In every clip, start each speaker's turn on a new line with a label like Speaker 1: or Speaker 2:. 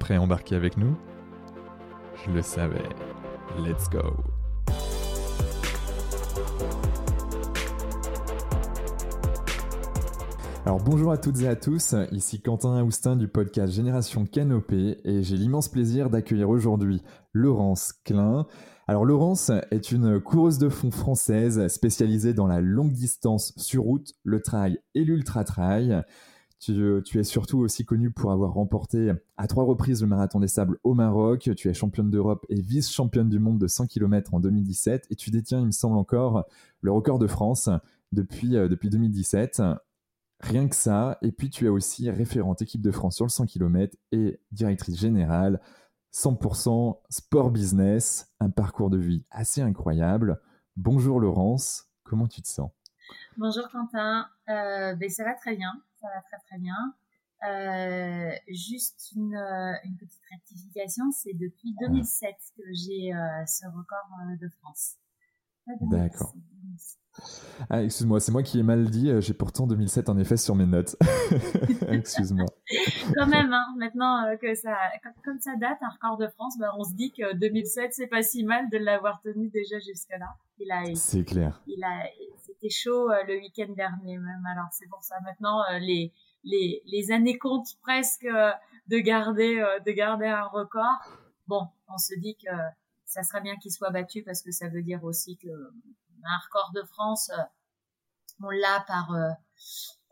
Speaker 1: prêt à embarquer avec nous? Je le savais. Let's go Alors bonjour à toutes et à tous, ici Quentin Aoustin du podcast Génération Canopée et j'ai l'immense plaisir d'accueillir aujourd'hui Laurence Klein. Alors Laurence est une coureuse de fond française spécialisée dans la longue distance sur route, le trail et l'ultra trail. Tu, es surtout aussi connue pour avoir remporté à trois reprises le marathon des sables au Maroc. Tu es championne d'Europe et vice-championne du monde de 100 km en 2017. Et tu détiens, il me semble encore, le record de France depuis, euh, depuis 2017. Rien que ça. Et puis tu es aussi référente équipe de France sur le 100 km et directrice générale 100% sport business, un parcours de vie assez incroyable. Bonjour Laurence, comment tu te sens?
Speaker 2: Bonjour Quentin, euh, ben, ça va très bien, ça va très très bien. Euh, juste une, euh, une, petite rectification, c'est depuis 2007 que j'ai ce record de France.
Speaker 1: D'accord. Ah, excuse-moi, c'est moi qui ai mal dit. Euh, j'ai pourtant 2007 en effet sur mes notes. excuse-moi.
Speaker 2: Quand même, hein, maintenant euh, que ça, comme ça date, un record de France, ben, on se dit que 2007, c'est pas si mal de l'avoir tenu déjà jusque-là.
Speaker 1: C'est clair.
Speaker 2: Il a, c'était chaud euh, le week-end dernier même. Alors c'est pour ça maintenant les, les, les années comptent presque de garder, de garder un record. Bon, on se dit que ça serait bien qu'il soit battu parce que ça veut dire aussi que un record de France, euh, on l'a par, euh,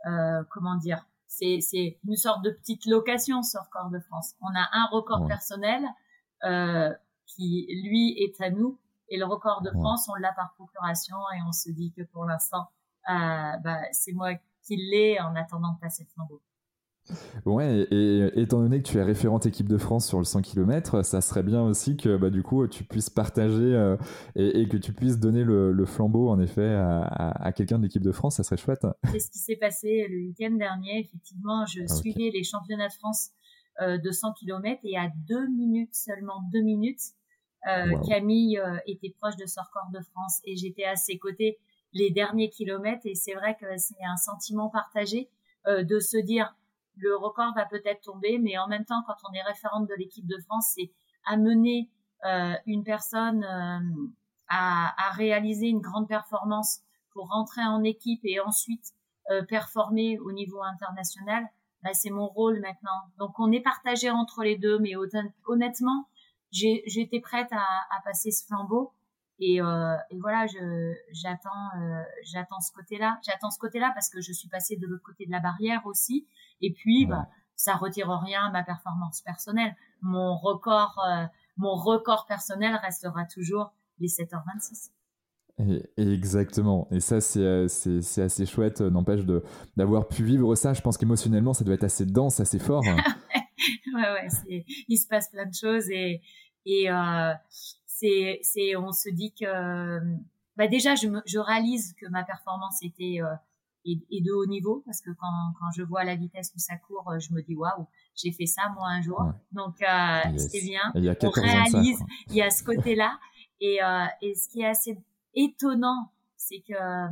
Speaker 2: euh, comment dire, c'est, c'est une sorte de petite location ce record de France. On a un record personnel qui, lui, est à nous. Et le record de France, on l'a par procuration et on se dit que pour l'instant, bah, c'est moi qui l'ai en attendant de passer le flambeau.
Speaker 1: Ouais, et, étant donné que tu es référente équipe de France sur le 100 km, ça serait bien aussi que bah, du coup tu puisses partager euh, et, que tu puisses donner le, flambeau en effet à, quelqu'un de l'équipe de France, ça serait chouette.
Speaker 2: C'est ce qui s'est passé le week-end dernier. Effectivement, je ah, suivais les championnats de France euh, de 100 km et à deux minutes seulement, deux minutes, euh, Camille était proche de ce record de France et j'étais à ses côtés les derniers kilomètres et c'est vrai que c'est un sentiment partagé de se dire le record va peut-être tomber, mais en même temps, quand on est référente de l'équipe de France, c'est amener euh, une personne euh, à, à, réaliser une grande performance pour rentrer en équipe et ensuite euh, performer au niveau international. Bah, c'est mon rôle maintenant. Donc on est partagé entre les deux, mais honnêtement, j'étais prête à, à, passer ce flambeau. Et, euh, et voilà, j'attends, euh, j'attends ce côté-là. J'attends ce côté-là parce que je suis passée de l'autre côté de la barrière aussi. Et puis, bah, ça retire rien à ma performance personnelle. Mon record, euh, mon record personnel restera toujours les 7h26.
Speaker 1: Et, exactement. Et ça, c'est, assez chouette, n'empêche de, d'avoir pu vivre ça. Je pense qu'émotionnellement, ça doit être assez dense, assez fort.
Speaker 2: ouais, ouais, il se passe plein de choses et, et euh, c'est, c'est, on se dit que, bah déjà, je, me, je réalise que ma performance était et, de haut niveau parce que quand, quand je vois la vitesse où ça court, euh, je me dis waouh, j'ai fait ça moi un jour. Donc euh, c'est bien. On réalise, il y a ce côté-là. Et, euh, et ce qui est assez étonnant, c'est que euh,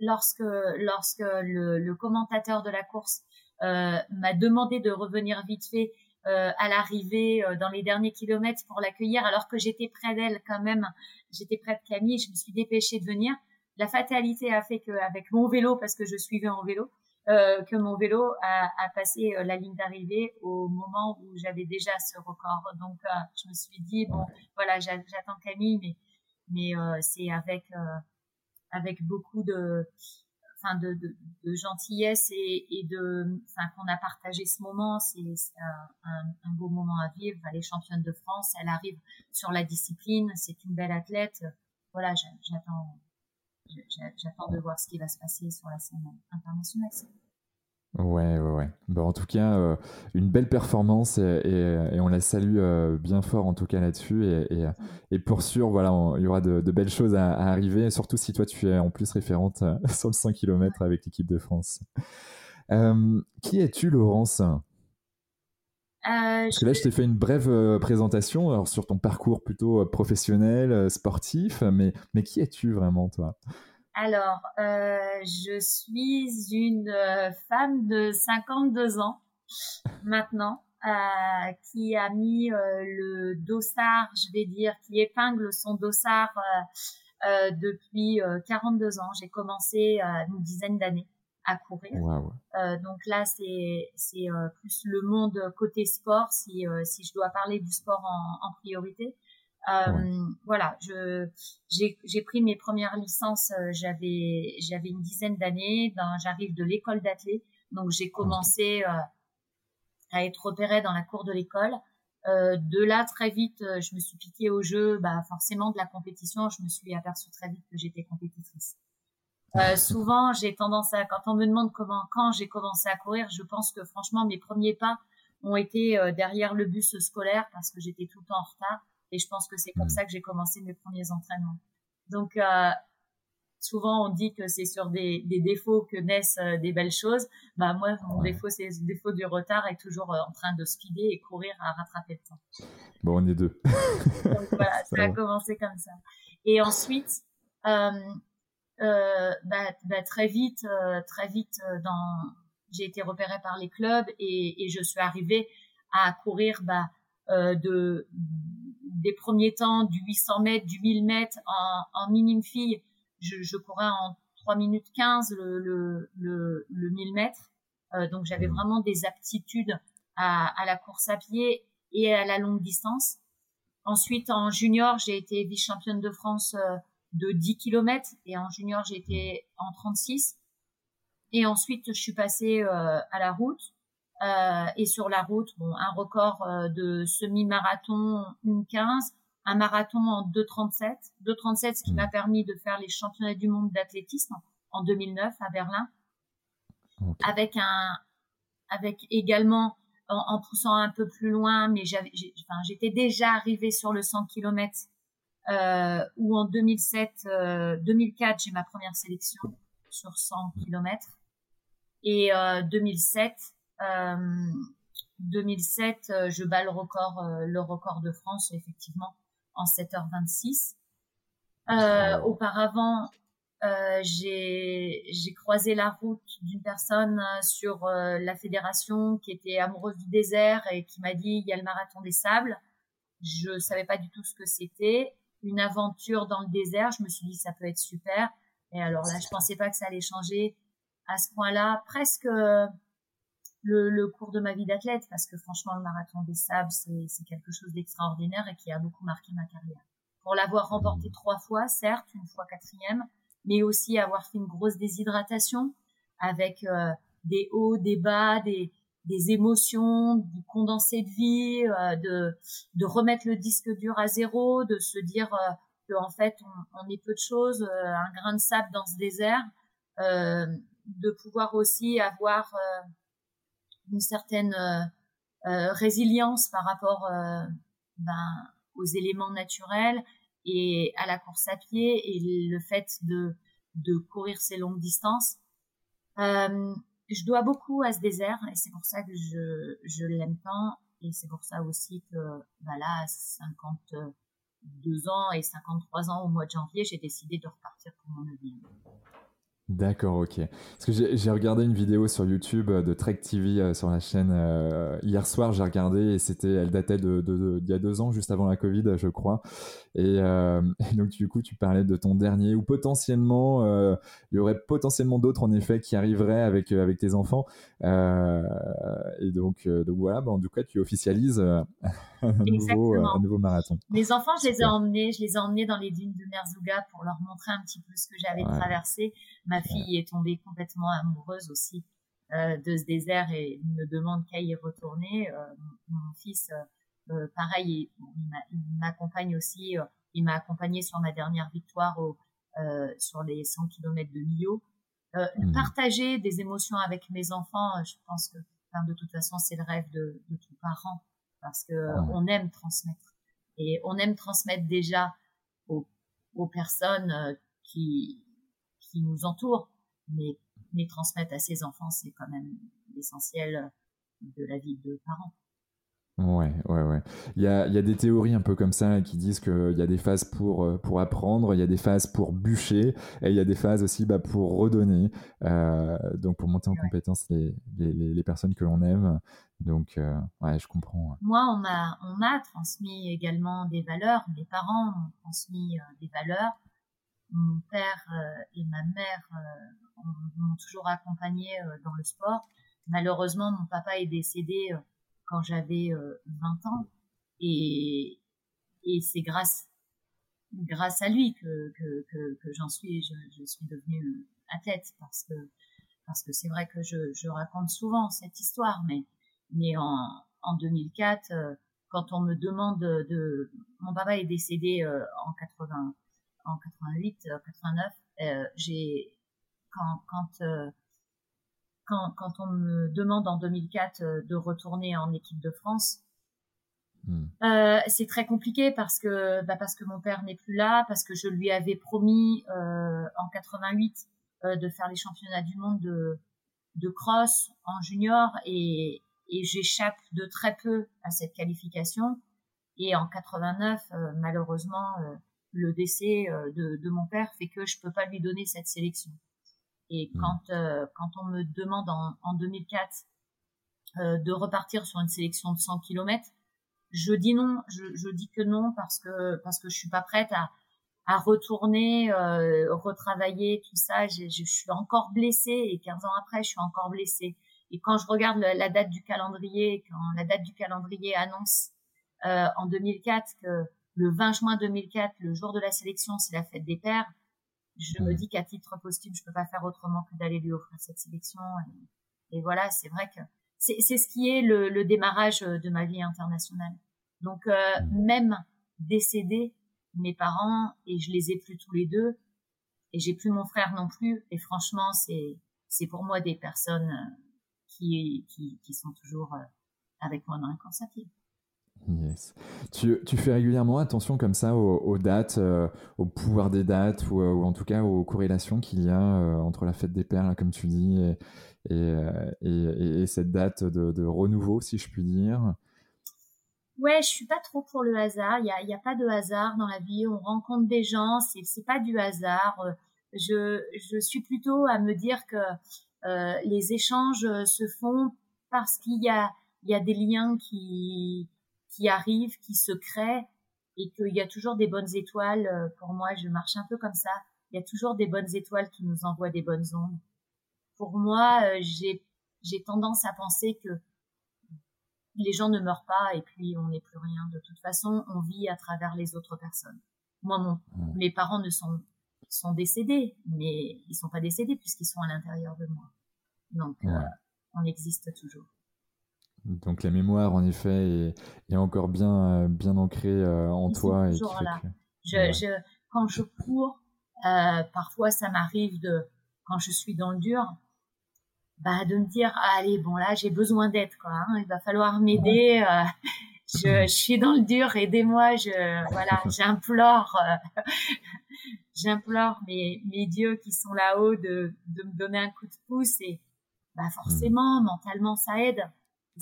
Speaker 2: lorsque lorsque le, le commentateur de la course euh, m'a demandé de revenir vite fait euh, à l'arrivée dans les derniers kilomètres pour l'accueillir, alors que j'étais près d'elle quand même, j'étais près de Camille, je me suis dépêchée de venir. La fatalité a fait qu'avec mon vélo, parce que je suivais en vélo, euh, que mon vélo a, a passé euh, la ligne d'arrivée au moment où j'avais déjà ce record. Donc, euh, je me suis dit bon, voilà, j'attends Camille, mais mais euh, c'est avec avec beaucoup de de, de, de, gentillesse et, et de enfin qu'on a partagé ce moment. C'est un, un, un, beau moment à vivre. Elle est championne de France, elle arrive sur la discipline, c'est une belle athlète. Voilà, j'attends j'attends de voir ce qui va se passer sur la scène internationale.
Speaker 1: Ouais, ouais, ouais. Bon, en tout cas, euh, une belle performance et, on la salue euh, bien fort en tout cas là-dessus. Et, et, pour sûr, voilà, il y aura de, belles choses à, arriver, surtout si toi tu es en plus référente euh, sur le 100 km avec l'équipe de France. qui es-tu, Laurence? Parce que là, je t'ai fait une brève présentation alors, sur ton parcours plutôt professionnel, sportif, mais, mais qui es-tu vraiment, toi?
Speaker 2: Alors, euh, je suis une euh, femme de 52 ans maintenant, euh, qui a mis euh, le dossard, je vais dire, qui épingle son dossard euh, depuis 42 ans. J'ai commencé une dizaine d'années à courir. donc là, c'est c'est plus le monde côté sport, si si je dois parler du sport en, en priorité. Euh, voilà, je j'ai pris mes premières licences. Euh, j'avais j'avais une dizaine d'années. J'arrive de l'école d'athlète, donc j'ai commencé euh, à être repérée dans la cour de l'école. Euh, de là, très vite, je me suis piquée au jeu, bah forcément de la compétition. Je me suis aperçue très vite que j'étais compétitrice. Euh, souvent, j'ai tendance à, quand on me demande comment, quand j'ai commencé à courir, je pense que franchement, mes premiers pas ont été derrière le bus scolaire parce que j'étais tout le temps en retard. Et je pense que c'est comme mm. ça que j'ai commencé mes premiers entraînements. Donc, euh, souvent on dit que c'est sur des, des, défauts que naissent euh, des belles choses. Bah moi, mon défaut, c'est le défaut du retard et toujours euh, en train de speeder et courir à rattraper le temps.
Speaker 1: Bon, on est deux.
Speaker 2: Donc voilà, ça a commencé comme ça. Et ensuite, bah, bah, très vite, très vite, dans, j'ai été repérée par les clubs et, et je suis arrivée à courir bah, de des premiers temps du 800 mètres, du 1000 mètres en, en minime fille, je, je, courais en 3 minutes 15 le, le, le, le 1000 mètres. Euh, donc j'avais mmh. vraiment des aptitudes à, à, la course à pied et à la longue distance. Ensuite, en junior, j'ai été vice-championne de France euh, de 10 km et en junior, j'ai été en 36. Et ensuite, je suis passée euh, à la route euh, et sur la route, bon, un record euh, de semi-marathon 1,15, un marathon en 2,37. 2,37, ce qui m'a mmh. permis de faire les championnats du monde d'athlétisme en 2009 à Berlin. Avec un, avec également, en, poussant un peu plus loin, mais j'avais, j'étais déjà arrivée sur le 100 km, euh, où en 2007, 2004, j'ai ma première sélection sur 100 km. Et 2007, 2007, euh, euh, je bats le record, euh, le record de France, effectivement, en 7h26. auparavant, j'ai croisé la route d'une personne sur la fédération qui était amoureuse du désert et qui m'a dit il y a le marathon des sables. Je savais pas du tout ce que c'était. Une aventure dans le désert. Je me suis dit ça peut être super. Et alors là, je pensais pas que ça allait changer à ce point-là. Presque le, le, cours de ma vie d'athlète parce que franchement le marathon des sables c'est quelque chose d'extraordinaire et qui a beaucoup marqué ma carrière. Pour l'avoir remporté mmh. trois fois, certes, une fois quatrième, mais aussi avoir fait une grosse déshydratation avec euh, des hauts, des bas, des, des émotions, du condensé de vie, euh, de, de remettre le disque dur à zéro, de se dire euh, que en fait on, on, est peu de choses, un grain de sable dans ce désert, de pouvoir aussi avoir une certaine euh, euh, résilience par rapport euh, ben, aux éléments naturels et à la course à pied et le fait de, courir ces longues distances. Je dois beaucoup à ce désert et c'est pour ça que je, l'aime tant et c'est pour ça aussi que ben là, 52 ans et 53 ans au mois de janvier, j'ai décidé de repartir pour mon neuvième.
Speaker 1: D'accord, ok. Parce que j'ai regardé une vidéo sur YouTube euh, de Trek TV euh, sur la chaîne euh, hier soir. J'ai regardé et c'était, elle datait de, de, d'il y a deux ans, juste avant la Covid, je crois. Et, donc du coup, tu parlais de ton dernier ou potentiellement, il y aurait potentiellement d'autres en effet qui arriveraient avec avec tes enfants. et donc, donc voilà, bah, en tout cas, tu officialises un, nouveau, un nouveau marathon.
Speaker 2: Les enfants, je les ai emmenés, je les ai emmenés dans les dunes de Merzouga pour leur montrer un petit peu ce que j'avais traversé. Ma fille est tombée complètement amoureuse aussi euh, de ce désert et ne demande qu'à y retourner. Euh, mon, fils, euh, pareil, il, m'accompagne aussi. il m'a accompagné sur ma dernière victoire au, sur les 100 km de Millau. Mmh. Partager des émotions avec mes enfants, je pense que de toute façon, c'est le rêve de, de tout parent parce que on aime transmettre et on aime transmettre déjà aux, aux personnes qui qui nous entourent, mais mais transmettre à ses enfants, c'est quand même l'essentiel de la vie de parents.
Speaker 1: Ouais, ouais, ouais. Il y a, y a des théories un peu comme ça qui disent qu'il y a des phases pour, euh, pour apprendre, il y a des phases pour bûcher, et il y a des phases aussi bah, pour redonner, euh, donc pour monter en compétence les, les, les, personnes que l'on aime. Donc, euh, ouais, je comprends.
Speaker 2: Moi, on m'a, on m'a transmis également des valeurs, mes parents m'ont transmis des valeurs. Mon père et ma mère m'ont toujours accompagné dans le sport. Malheureusement, mon papa est décédé quand j'avais 20 euh, ans. Et, et c'est grâce, grâce à lui que, que, que, j'en suis, je, suis devenue athlète parce que, parce que c'est vrai que je, je, raconte souvent cette histoire, mais, mais en, en 2004, euh, quand on me demande de, mon papa est décédé euh, en 80, en 88, 89, j'ai, quand, quand, quand, on me demande en 2004 euh, de retourner en équipe de France, hmm. euh, c'est très compliqué parce que bah parce que mon père n'est plus là, parce que je lui avais promis euh, en 88 de faire les championnats du monde de, de cross en junior et, et j'échappe de très peu à cette qualification. Et en 89, malheureusement, le décès de, de mon père fait que je peux pas lui donner cette sélection. Et mmh. quand, euh, quand on me demande en, en 2004 euh, de repartir sur une sélection de 100 km, je dis non, je, je, dis que non parce que parce que je suis pas prête à, à retourner, euh, retravailler tout ça. Je, je, suis encore blessée et 15 ans après, je suis encore blessée. Et quand je regarde la, date du calendrier, quand la date du calendrier annonce euh, en 2004 que le 20 juin 2004, le jour de la sélection, c'est la fête des pères, je me dis qu'à titre posthume, je peux pas faire autrement que d'aller lui offrir cette sélection. Et, voilà, c'est vrai que c'est ce qui est le, le, démarrage de ma vie internationale. Donc euh, même décédé, mes parents et je les ai plus tous les deux et j'ai plus mon frère non plus. Et franchement, c'est c'est pour moi des personnes qui qui, qui sont toujours euh, avec moi dans l'inconscient.
Speaker 1: Yes. Tu, tu, fais régulièrement attention comme ça aux, dates, euh, au pouvoir des dates ou, euh, ou, en tout cas aux corrélations qu'il y a euh, entre la fête des pères, comme tu dis, et, et, et, cette date de, renouveau, si je puis dire.
Speaker 2: Ouais, je suis pas trop pour le hasard. Il y a, a, pas de hasard dans la vie. On rencontre des gens, c'est c'est pas du hasard. Je, je suis plutôt à me dire que les échanges se font parce qu'il y a y a des liens qui qui arrivent, qui se créent et qu'il y a toujours des bonnes étoiles. Euh, pour moi, je marche un peu comme ça. Il y a toujours des bonnes étoiles qui nous envoient des bonnes ondes. Pour moi, euh, j'ai j'ai tendance à penser que les gens ne meurent pas et puis on n'est plus rien. De toute façon, on vit à travers les autres personnes. Moi, mon, mes parents ne sont sont décédés, mais ils sont pas décédés puisqu'ils sont à l'intérieur de moi. Donc, euh, on existe toujours.
Speaker 1: Donc la mémoire, en effet, est, encore bien, euh, bien ancrée euh, en toi.
Speaker 2: Et je, je, quand je cours, euh, parfois ça m'arrive de, quand je suis dans le dur, bah, de me dire, allez, bon là, j'ai besoin d'aide, quoi. Hein, il va falloir m'aider. Euh, je, je, suis dans le dur, aidez-moi. Je, voilà, j'implore, j'implore mes, mes dieux qui sont là-haut de, de me donner un coup de pouce et, bah, forcément, mentalement, ça aide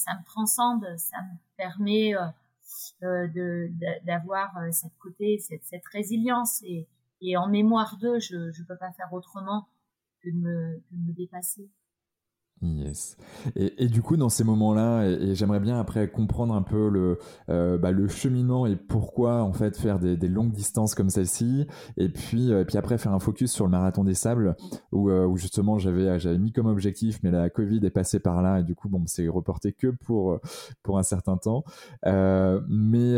Speaker 2: ça me transcende, ça me permet euh, euh d'avoir euh, cette côté, cette, cette résilience et, en mémoire d'eux, je ne peux pas faire autrement que de me dépasser.
Speaker 1: Yes. Et, et, du coup, dans ces moments-là, et, j'aimerais bien après comprendre un peu le, euh, bah, le cheminement et pourquoi en fait faire des, longues distances comme celle-ci, et puis, euh, puis après faire un focus sur le marathon des sables, où, euh, justement j'avais mis comme objectif, mais la Covid est passée par là, et du coup bon, c'est reporté que pour pour un certain temps. Mais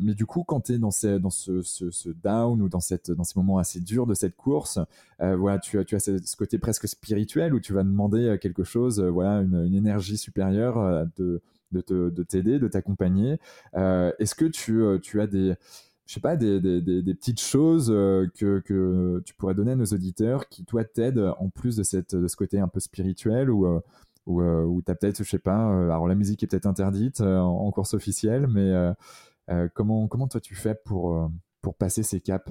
Speaker 1: mais du coup, quand tu es dans, ces, dans ce, ce, down ou dans cette dans ces moments assez durs de cette course, voilà, tu tu as ce côté presque spirituel où tu vas demander euh, quelque chose, euh, voilà, une, énergie supérieure euh, de, de t'aider, de t'accompagner. Est-ce que tu, tu as des, je sais pas, des, des, petites choses que, que, tu pourrais donner à nos auditeurs qui, toi, t'aident en plus de, cette, de ce côté un peu spirituel ou, ou, ou tu as peut-être, je sais pas, alors la musique est peut-être interdite en, course officielle, mais comment, comment toi tu fais pour, pour passer ces caps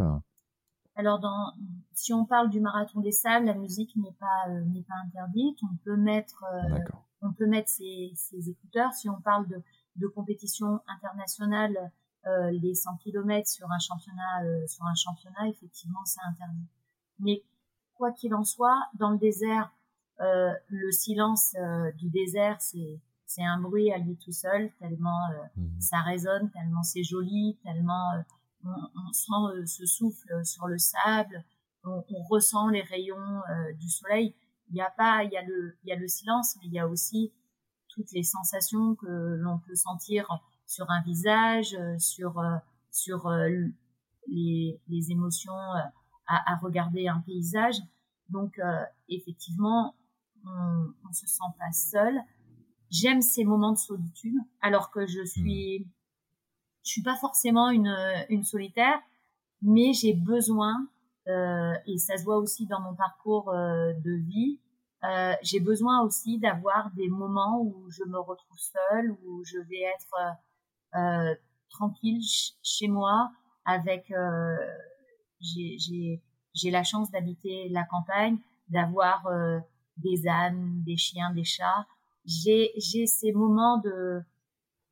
Speaker 2: alors, dans, si on parle du marathon des sables, la musique n'est pas n'est pas interdite. On peut mettre on peut mettre ses, ses, écouteurs. Si on parle de, de compétition internationale, euh, les 100 km sur un championnat, euh, sur un championnat, effectivement, c'est interdit. Mais quoi qu'il en soit, dans le désert, euh, le silence euh, du désert, c'est c'est un bruit à lui tout seul, tellement euh, mmh. ça résonne, tellement c'est joli, tellement on, on, sent ce souffle sur le sable, on, on ressent les rayons du soleil il y a pas, il y a le, il y a le silence, mais il y a aussi toutes les sensations que l'on peut sentir sur un visage, euh, sur euh, sur euh, les, les émotions à, à, regarder un paysage. Donc effectivement, on, on se sent pas seul. J'aime ces moments de solitude, alors que je suis, hmm. Je suis pas forcément une, une solitaire, mais j'ai besoin euh, et ça se voit aussi dans mon parcours euh, de vie. Euh, j'ai besoin aussi d'avoir des moments où je me retrouve seule, où je vais être tranquille chez moi avec j'ai la chance d'habiter la campagne, d'avoir des ânes, des chiens, des chats. J'ai ces moments de,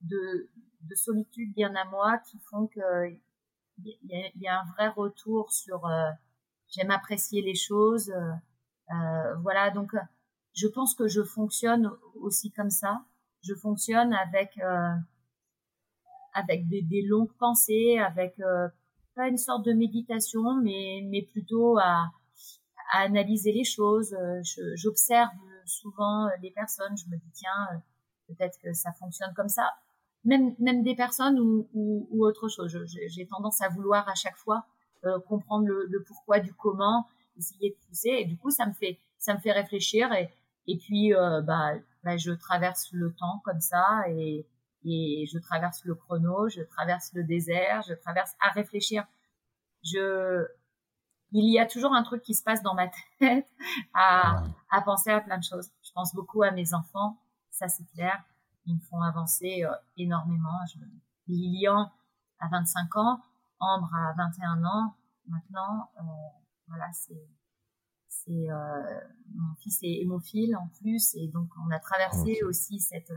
Speaker 2: de de solitude bien à moi qui font que il y, a, un vrai retour sur j'aime apprécier les choses. Euh, euh, voilà, donc euh, je pense que je fonctionne aussi comme ça. Je fonctionne avec avec des, longues pensées, avec pas une sorte de méditation, mais plutôt à analyser les choses. J'observe souvent les personnes. Je me dis tiens, peut-être que ça fonctionne comme ça. Même même des personnes ou, ou, ou autre chose. J'ai tendance à vouloir à chaque fois euh, comprendre le, le, pourquoi du comment, essayer de pousser. Et du coup, ça me fait, ça me fait réfléchir. Et, et puis, euh, bah, bah, je traverse le temps comme ça et, et je traverse le chrono, je traverse le désert, je traverse à réfléchir. Je, il y a toujours un truc qui se passe dans ma tête à, à penser à plein de choses. Je pense beaucoup à mes enfants, ça c'est clair. Ils me font avancer euh, énormément. Je, Lilian a 25 ans, Ambre a 21 ans maintenant. Euh, voilà, c'est c'est euh, mon fils est hémophile en plus et donc on a traversé aussi cette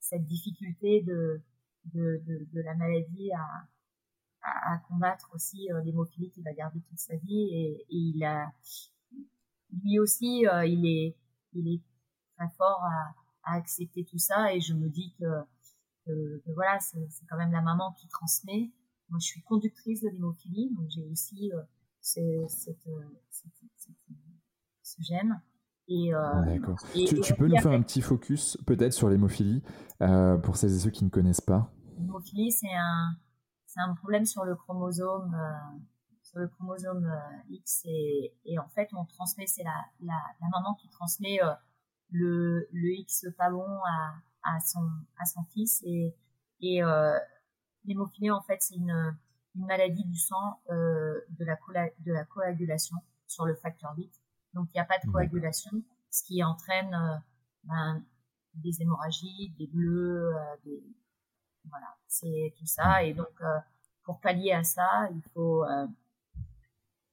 Speaker 2: cette difficulté de de, de, de la maladie à, à, à combattre aussi euh, l'hémophilie qu'il va garder toute sa vie et, et il a lui aussi euh, il est il est très fort à, à, accepter tout ça et je me dis que, que, que voilà c'est quand même la maman qui transmet moi, je suis conductrice de l'hémophilie, donc j'ai aussi euh, ce, cette, euh, cette, cette, ce gène.
Speaker 1: Et, euh, ah, D'accord. Tu, tu peux nous faire un petit focus peut-être sur l'hémophilie euh, pour celles et ceux qui ne connaissent pas?
Speaker 2: L'hémophilie, c'est un, un problème sur le chromosome, euh, sur le chromosome X et, et, en fait on transmet, c'est la, la, la, maman qui transmet le, le X pas bon à, à son à son fils et et L'hémophilie, en fait, c'est une, une, maladie du sang euh, de, la de la coagulation sur le facteur 8. Donc, il n'y a pas de coagulation, ce qui entraîne euh, ben, des hémorragies, des bleus, euh, des... voilà, c'est tout ça. Et donc, euh, pour pallier à ça, il faut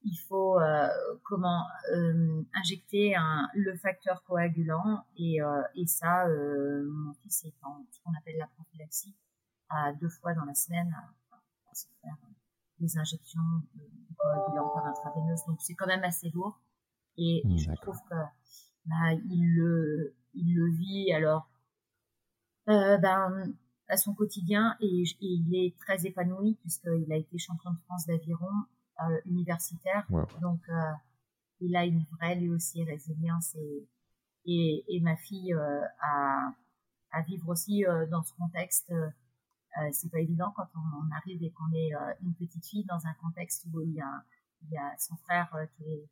Speaker 2: il faut euh, comment euh, injecter un, le facteur coagulant et, euh, et ça, mon fils est en ce qu'on appelle la prophylaxie, à deux fois dans la semaine à, se faire des injections de, coagulants par intraveineuse. Donc c'est quand même assez lourd. Et mmh, je trouve que bah, il le il le vit alors euh, ben à son quotidien et, il est très épanoui puisqu'il a été champion de France d'aviron euh, universitaire. Donc euh, il a une vraie lui aussi résilience et et, et ma fille euh, a à vivre aussi dans ce contexte c'est pas évident quand on, arrive et qu'on est une petite fille dans un contexte où il y a, il y a son frère qui est,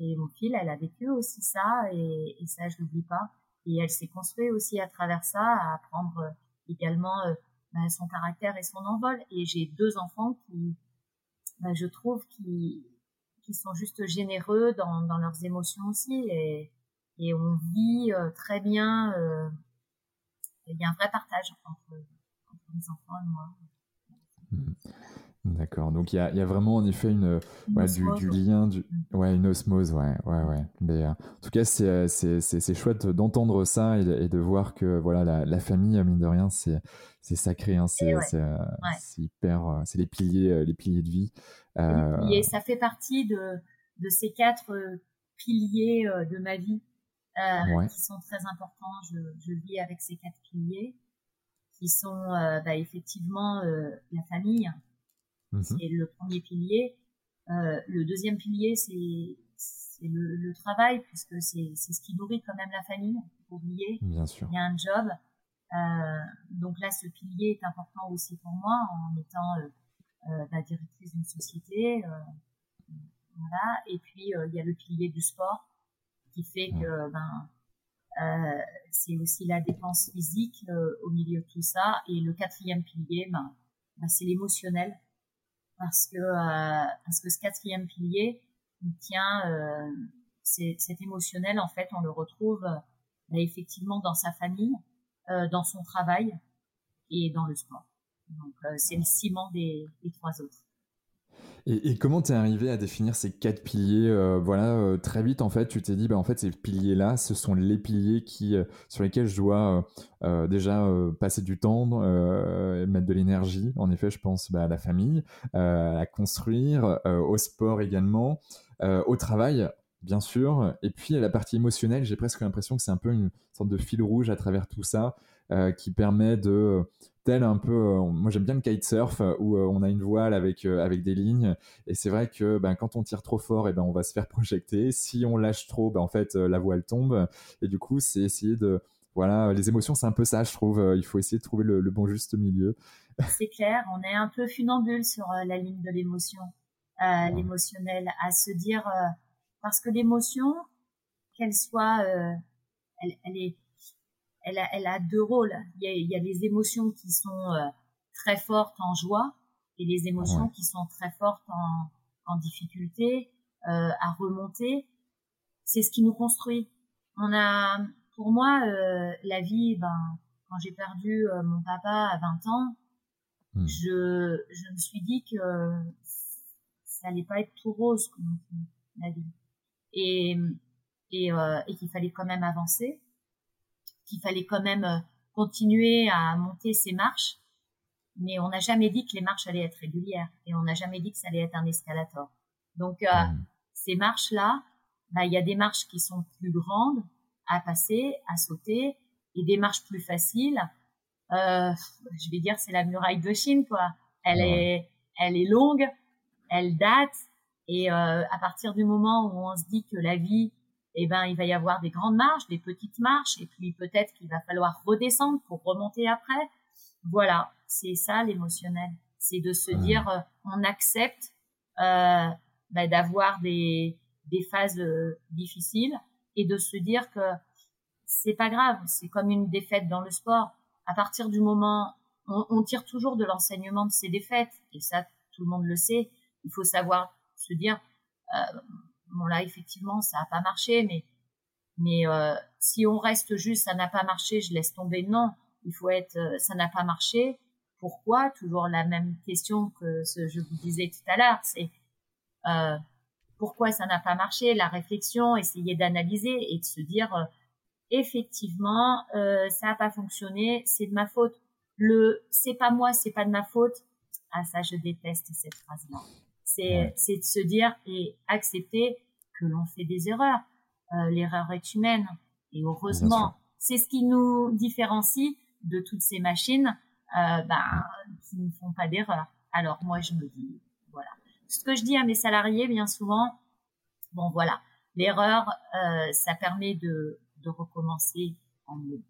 Speaker 2: est hémophile. Elle a vécu aussi ça et, et ça, je l'oublie pas. Et elle s'est construite aussi à travers ça, à apprendre également bah, son caractère et son envol. Et j'ai deux enfants qui, bah, je trouve qu'ils sont juste généreux dans, leurs émotions aussi et, on vit euh, très bien. Euh, il y a un vrai partage entre, entre les enfants et moi.
Speaker 1: D'accord. Donc il y a, y a, vraiment en effet une, ouais, du, du, lien, du, ouais, une osmose, ouais, ouais, ouais. Mais euh, en tout cas, c'est c'est chouette d'entendre ça et, et, de voir que voilà la, la famille mine de rien, c'est c'est sacré, hein, c'est ouais. hyper, c'est les piliers les piliers de vie.
Speaker 2: Euh... Et ça fait partie de de ces quatre piliers de ma vie euh, qui sont très importants. Je, je vis avec ces quatre piliers qui sont euh, bah, effectivement euh, la famille, mmh c'est le premier pilier. le deuxième pilier, c'est le, le, travail, puisque c'est ce qui nourrit quand même la famille, faut oublier.
Speaker 1: Bien sûr.
Speaker 2: Il y a un job. donc là, ce pilier est important aussi pour moi en étant la directrice d'une société. voilà. Et puis, il y a le pilier du sport qui fait que ben euh, c'est aussi la dépense physique euh, au milieu de tout ça. Et le quatrième pilier, ben, ben c'est l'émotionnel, parce que euh, parce que ce quatrième pilier, il tient euh, émotionnel en fait, on le retrouve ben, effectivement dans sa famille, dans son travail et dans le sport. Donc c'est le ciment des trois autres.
Speaker 1: Et, et comment t'es arrivé à définir ces quatre piliers euh, Voilà, euh, très vite en fait, tu t'es dit, bah en fait ces piliers-là, ce sont les piliers qui euh, sur lesquels je dois déjà passer du temps, mettre de l'énergie. En effet, je pense bah, à la famille, à construire, au sport également, au travail bien sûr. Et puis la partie émotionnelle, j'ai presque l'impression que c'est un peu une sorte de fil rouge à travers tout ça, qui permet de tel un peu. Euh, moi, j'aime bien le kitesurf euh, où euh, on a une voile avec avec des lignes. Et c'est vrai que ben, quand on tire trop fort, et eh ben on va se faire projeter. Si on lâche trop, ben, en fait la voile tombe. Et du coup, c'est essayer de voilà, les émotions, c'est un peu ça, je trouve. Il faut essayer de trouver le, bon juste milieu.
Speaker 2: C'est clair, on est un peu funambule sur la ligne de l'émotion, euh, l'émotionnel, à se dire parce que l'émotion, qu'elle soit, elle, elle, est elle a, elle a deux rôles. Il y a, il y a des émotions qui sont euh, très fortes en joie et des émotions qui sont très fortes en, en difficulté euh, à remonter. C'est ce qui nous construit. On a, pour moi, euh, la vie, ben, quand j'ai perdu euh, mon papa à 20 ans, hmm. je, je me suis dit que ça allait pas être tout rose comme la vie et et, euh, et qu'il fallait quand même avancer qu'il fallait quand même euh, continuer à monter ces marches, mais on n'a jamais dit que les marches allaient être régulières et on n'a jamais dit que ça allait être un escalator. Donc euh, mmh. ces marches-là, bah, il y a des marches qui sont plus grandes à passer, à sauter, et des marches plus faciles. Euh, je vais dire c'est la muraille de Chine quoi. Elle est, elle est longue, elle date, et euh, à partir du moment où on se dit que la vie eh ben, il va y avoir des grandes marches, des petites marches, et puis peut-être qu'il va falloir redescendre pour remonter après. Voilà, c'est ça l'émotionnel. C'est de se dire, euh, on accepte euh, bah, d'avoir des, des phases euh, difficiles et de se dire que c'est pas grave, c'est comme une défaite dans le sport. À partir du moment, on, on tire toujours de l'enseignement de ces défaites, et ça, tout le monde le sait. Il faut savoir se dire, euh, bon là effectivement ça n'a pas marché, mais mais euh, si on reste juste ça n'a pas marché, je laisse tomber. Non, il faut être euh, ça n'a pas marché. Pourquoi? Toujours la même question que ce je vous disais tout à l'heure, c'est euh, pourquoi ça n'a pas marché? La réflexion, essayer d'analyser et de se dire euh, effectivement ça n'a pas fonctionné, c'est de ma faute. Le c'est pas moi, c'est pas de ma faute. Ah ça je déteste cette phrase-là c'est c'est de se dire et accepter que l'on fait des erreurs. Euh, L'erreur est humaine et heureusement, c'est ce qui nous différencie de toutes ces machines euh, ben, qui ne font pas d'erreur. Alors moi, je me dis, voilà. Ce que je dis à mes salariés bien souvent, bon voilà, l'erreur, euh, ça permet de, de recommencer en mieux.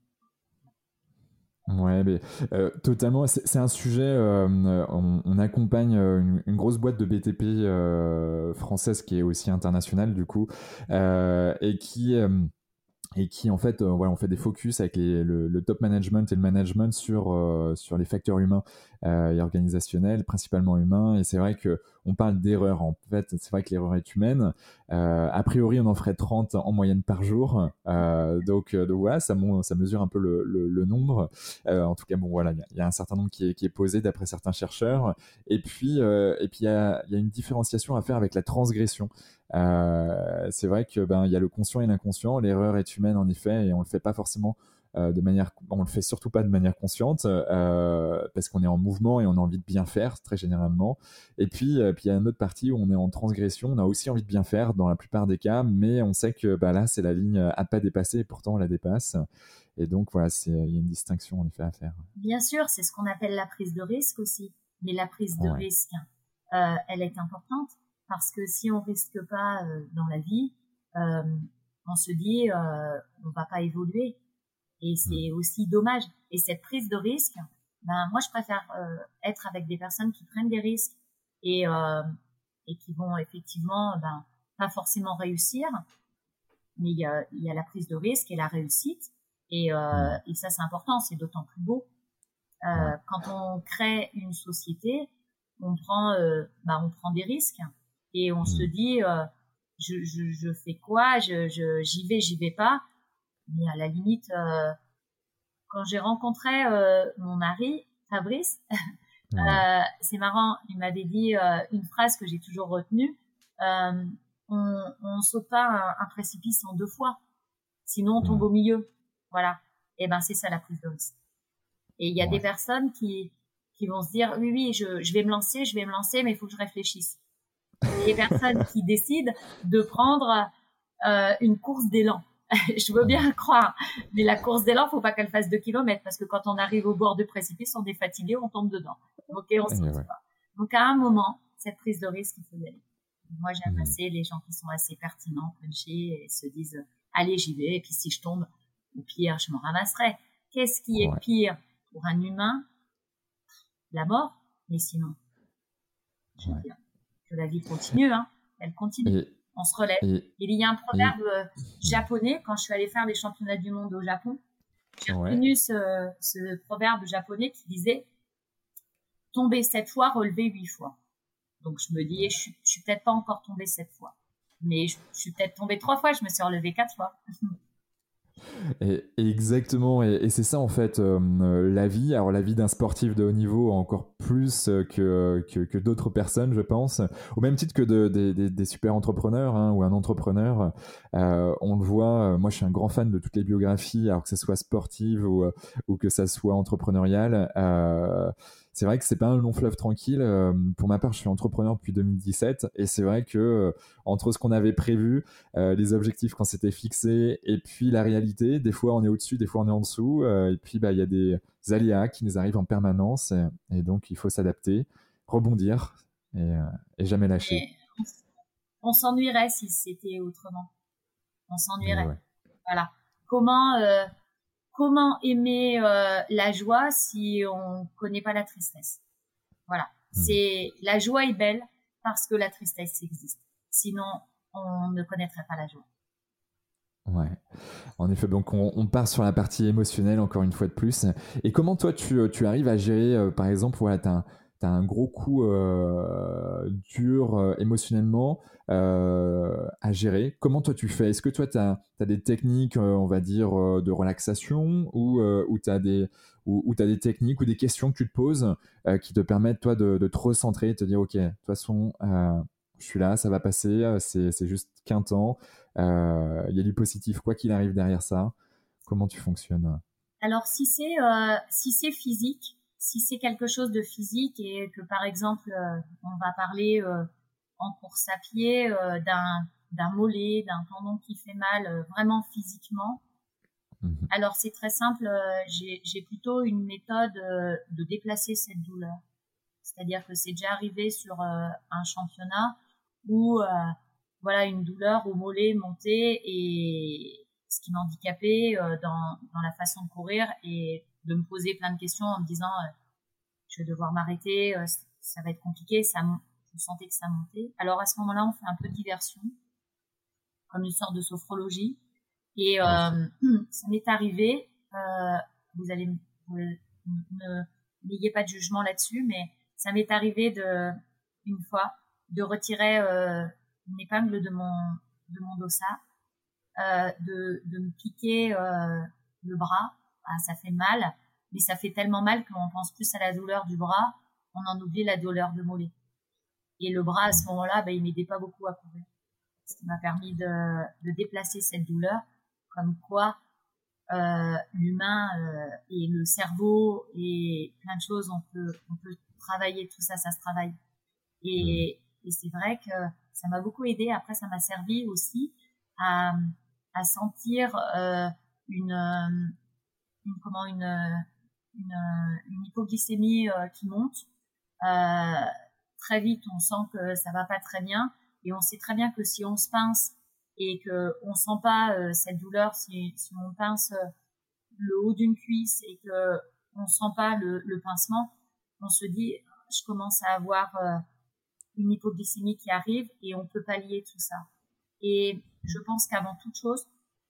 Speaker 1: Ouais, mais, euh, totalement. C'est un sujet. Euh, on, on, accompagne euh, une, une, grosse boîte de BTP euh, française qui est aussi internationale du coup euh, et qui et qui en fait, euh, on fait des focus avec le, top management et le management sur euh, sur les facteurs humains euh, et organisationnels, principalement humains. Et c'est vrai que on parle d'erreurs. En fait, c'est vrai que l'erreur est humaine. a priori, on en ferait 30 en moyenne par jour. donc, voilà, ça, mesure un peu le, nombre. en tout cas, bon voilà, il y, a un certain nombre qui est, posé d'après certains chercheurs. Et puis, et puis il y a une différenciation à faire avec la transgression. Euh, c'est vrai que ben il y a le conscient et l'inconscient. L'erreur est humaine en effet et on le fait pas forcément euh, de manière, on le fait surtout pas de manière consciente euh, parce qu'on est en mouvement et on a envie de bien faire très généralement. Et puis, puis il y a une autre partie où on est en transgression, on a aussi envie de bien faire dans la plupart des cas, mais on sait que bah, là c'est la ligne à pas dépasser et pourtant on la dépasse. Et donc voilà, il y a une distinction en effet à faire.
Speaker 2: Bien sûr, c'est ce qu'on appelle la prise de risque aussi, mais la prise de risque, elle est importante parce que si on risque pas euh, dans la vie, euh, on se dit euh, on va pas évoluer et c'est mm. aussi dommage. Et cette prise de risque, ben moi je préfère être avec des personnes qui prennent des risques et et qui vont effectivement ben pas forcément réussir, mais il y a, il y a la prise de risque et la réussite et, mm. et ça c'est important, c'est d'autant plus beau. quand on crée une société, on prend, ben, on prend des risques et on se mm. dit euh, je, je, je, fais quoi? Je, j'y vais j'y vais pas. Mais à la limite euh, quand j'ai rencontré euh, mon mari Fabrice euh, c'est marrant il m'avait dit euh, une phrase que j'ai toujours retenue euh, on, on saute pas un, précipice en deux fois. Sinon on tombe au milieu. Voilà. Et ben c'est ça la prise de risque. Et il y a des personnes qui qui vont se dire oui oui je, je vais me lancer je vais me lancer mais il faut que je réfléchisse les personnes qui décident de prendre euh, une course d'élan. je veux bien croire, mais la course d'élan, faut pas qu'elle fasse 2 kilomètres parce que quand on arrive au bord du précipice, on est fatigué, on tombe dedans. Ok, on se pas. Donc à un moment, cette prise de risque, il faut y aller. Moi, j'aime mmh. assez les gens qui sont assez pertinents, punchés et se disent allez, j'y vais. Et puis si je tombe, ou pire, je me ramasserai. Qu'est-ce qui est pire pour un humain? La mort, mais sinon, je veux dire, la vie continue, hein. elle continue. on se relève. il y a un proverbe euh, japonais, quand je suis allée faire les championnats du monde au Japon, j'ai retenu ce, proverbe japonais qui disait tomber sept fois, relever huit fois. Donc je me dis, je, suis, suis peut-être pas encore tombée sept fois, mais je, je suis peut-être tombée trois fois, je me suis relevée quatre fois.
Speaker 1: Et, exactement, et, c'est ça en fait euh, la vie. Alors la vie d'un sportif de haut niveau encore plus que, que, d'autres personnes, je pense, au même titre que de, des super entrepreneurs hein, ou un entrepreneur. Euh, on le voit, euh, moi je suis un grand fan de toutes les biographies, alors que ce soit sportive ou, que ça soit entrepreneurial c'est vrai que c'est pas un long fleuve tranquille. Euh, pour ma part, je suis entrepreneur depuis 2017 et c'est vrai que euh, entre ce qu'on avait prévu, euh, les objectifs qu'on s'était fixés et puis la réalité, des fois on est au-dessus, des fois on est en dessous et puis bah il y a des aléas qui nous arrivent en permanence et, donc il faut s'adapter, rebondir et, jamais lâcher.
Speaker 2: on s'ennuierait si c'était autrement. On s'ennuierait. Voilà. Comment comment aimer euh, la joie si on connaît pas la tristesse? Voilà, hmm. c'est la joie est belle parce que la tristesse existe. Sinon, on ne connaîtrait pas la joie.
Speaker 1: Ouais, en effet, donc on, part sur la partie émotionnelle encore une fois de plus. Et comment toi tu, tu arrives à gérer, euh, par exemple, voilà, tu as, un gros coup euh, dur euh, émotionnellement euh, à gérer. Comment toi tu fais? Est-ce que toi tu as, des techniques, on va dire, de relaxation ou, tu as, des, techniques ou des questions que tu te poses qui te permettent toi de, de te recentrer et te dire ok, de toute façon, je suis là, ça va passer, c'est juste qu'un temps, il y a du positif quoi qu'il arrive derrière ça. Comment tu fonctionnes?
Speaker 2: Alors si c'est si c'est physique, si c'est quelque chose de physique et que par exemple euh, on va parler euh, en course à pied euh, d'un d'un mollet, d'un tendon qui fait mal vraiment physiquement, mhm. alors c'est très simple, j'ai plutôt une méthode de déplacer cette douleur. C'est-à-dire que c'est déjà arrivé sur un championnat où voilà une douleur au mollet montée et ce qui m'handicapait dans, dans la façon de courir et de me poser plein de questions en me disant euh, je vais devoir m'arrêter, euh, ça va être compliqué, ça je sentais que ça montait. Alors à ce moment-là, on fait un peu de diversion, comme une sorte de sophrologie. Et euh, ça m'est arrivé, euh, vous allez ne n'ayez pas de jugement là-dessus, mais ça m'est arrivé de une fois de retirer euh, une épingle de mon de mon dossard, euh, de de me piquer euh, le bras. Ah, ça fait mal, mais ça fait tellement mal qu'on pense plus à la douleur du bras, on en oublie la douleur de mollet. Et le bras à ce moment-là, ben, il m'aidait pas beaucoup à courir. Ce qui m'a permis de, de déplacer cette douleur, comme quoi euh, l'humain euh, et le cerveau et plein de choses, on peut, on peut travailler tout ça, ça se travaille. Et, et c'est vrai que ça m'a beaucoup aidé. Après, ça m'a servi aussi à, à sentir euh, une, une, comment une, une, une hypoglycémie euh, qui monte. Euh, très vite, on sent que ça va pas très bien, et on sait très bien que si on se pince et que on sent pas euh, cette douleur, si, si on pince euh, le haut d'une cuisse et que on sent pas le, le, pincement, on se dit je commence à avoir euh, une hypoglycémie qui arrive et on peut pallier tout ça. Et je pense qu'avant toute chose,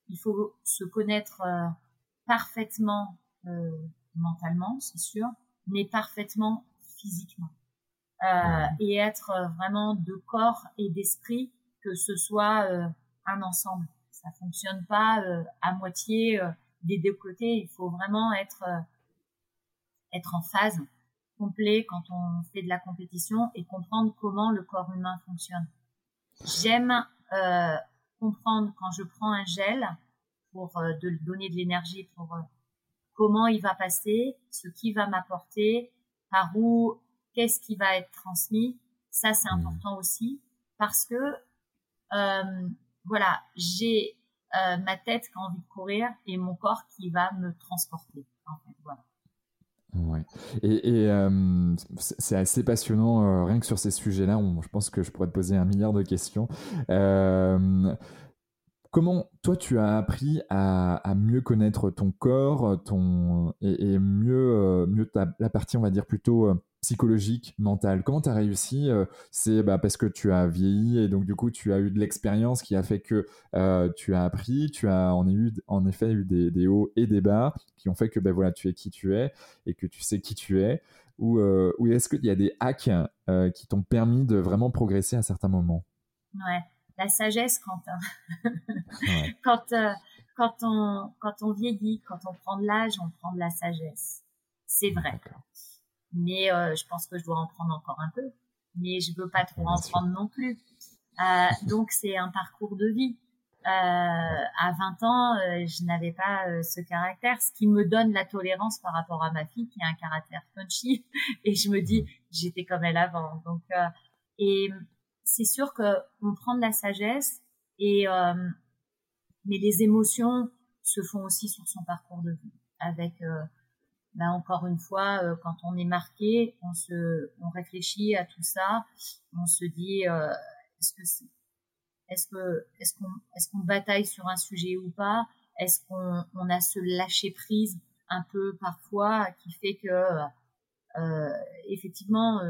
Speaker 2: il faut se connaître parfaitement mentalement, c'est sûr, mais parfaitement physiquement. Euh, et être vraiment de corps et d'esprit, que ce soit euh, un ensemble. Ça fonctionne pas euh, à moitié des deux côtés. Il faut vraiment être être en phase complet quand on fait de la compétition et comprendre comment le corps humain fonctionne. J'aime comprendre quand je prends un gel pour de donner de l'énergie pour comment il va passer, ce qui va m'apporter, par où qu'est-ce qui va être transmis. Ça, c'est mmh. important aussi parce que, euh, voilà, j'ai euh, ma tête qui a envie de courir et mon corps qui va me transporter. En fait, voilà.
Speaker 1: Ouais. Et, et euh, c'est assez passionnant, euh, rien que sur ces sujets-là. Je pense que je pourrais te poser un milliard de questions. Euh, comment toi tu as appris à, mieux connaître ton corps, ton et, et mieux mieux ta, la partie on va dire plutôt psychologique, mental Comment tu as réussi euh, C'est bah, parce que tu as vieilli et donc du coup tu as eu de l'expérience qui a fait que euh, tu as appris, tu as en, eu, en effet eu des, hauts et des bas qui ont fait que ben, voilà, tu es qui tu es et que tu sais qui tu es. Ou, euh, ou est-ce qu'il y a des hacks qui t'ont permis de vraiment progresser à certains moments?
Speaker 2: Ouais, la sagesse quand, quand, quand, on, quand on vieillit, quand on prend de l'âge, on prend de la sagesse. C'est vrai mais euh, je pense que je dois en prendre encore un peu. Mais je veux pas trop en prendre non plus. Euh, donc c'est un parcours de vie. Euh, à 20 ans, euh, je n'avais pas euh, ce caractère, ce qui me donne la tolérance par rapport à ma fille qui a un caractère punchy. Et je me dis, j'étais comme elle avant. Donc, et c'est sûr que on prend de la sagesse et mais les émotions se font aussi sur son parcours de vie. Avec ben encore une fois, euh, quand on est marqué, on se, on réfléchit à tout ça, on se dit euh, est-ce que est-ce que est-ce qu'on est-ce qu'on bataille sur un sujet ou pas? Est-ce qu'on on a ce lâcher prise un peu parfois qui fait que euh, effectivement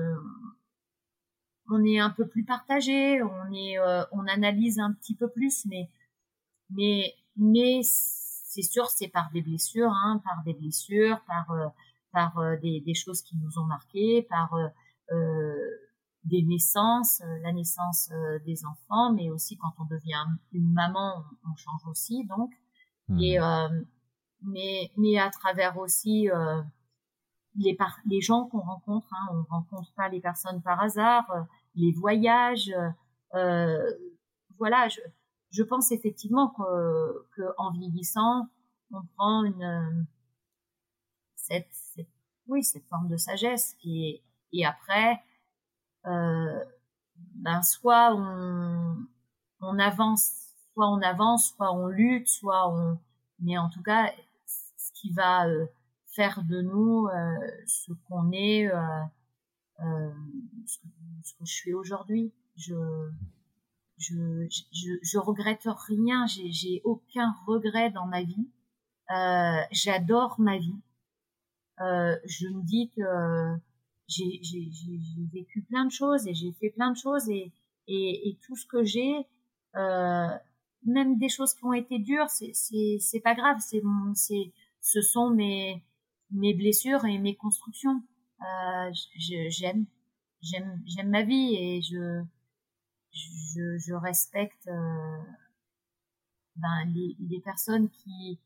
Speaker 2: on est un peu plus partagé, on est on analyse un petit peu plus, mais mais mais c'est sûr, c'est par des blessures, hein, par des blessures, par euh, par euh, des, des, choses qui nous ont marquées, par euh, des naissances, la naissance des enfants, mais aussi quand on devient une maman, on, change aussi, donc. Mmh. Et mais mais à travers aussi les par les gens qu'on rencontre, hein, on rencontre pas les personnes par hasard, les voyages, voilà. Je, je pense effectivement que, que en vieillissant, on prend une cette, cette, oui cette forme de sagesse et et après euh, ben soit on on avance soit on avance soit on lutte soit on mais en tout cas ce qui va euh, faire de nous euh, ce qu'on est euh, euh ce, que, ce que je suis aujourd'hui je je, je, je regrette rien, j'ai aucun regret dans ma vie. Euh, J'adore ma vie. Euh, je me dis que j'ai vécu plein de choses et j'ai fait plein de choses et, et, et tout ce que j'ai, euh, même des choses qui ont été dures, c'est pas grave, c'est ce sont mes mes blessures et mes constructions. Euh, j'aime j'aime j'aime ma vie et je je, je respecte euh, ben, les, les personnes qui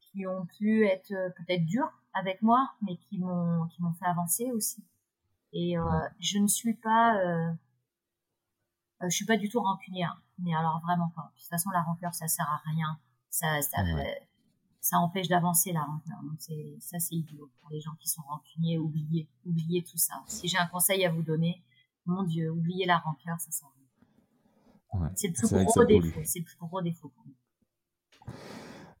Speaker 2: qui ont pu être euh, peut-être dures avec moi, mais qui m'ont qui m'ont fait avancer aussi. Et euh, je ne suis pas euh, je suis pas du tout rancunière, mais alors vraiment pas. De toute façon, la rancœur, ça sert à rien. Ça, ça, ça empêche d'avancer la rancœur. Donc c'est, ça, c'est idiot pour les gens qui sont rancuniers. Oubliez, oubliez tout ça. Si j'ai un conseil à vous donner, mon Dieu, oubliez la rancœur, ça sert rien. c'est le plus gros défaut. C'est le plus gros défaut pour nous.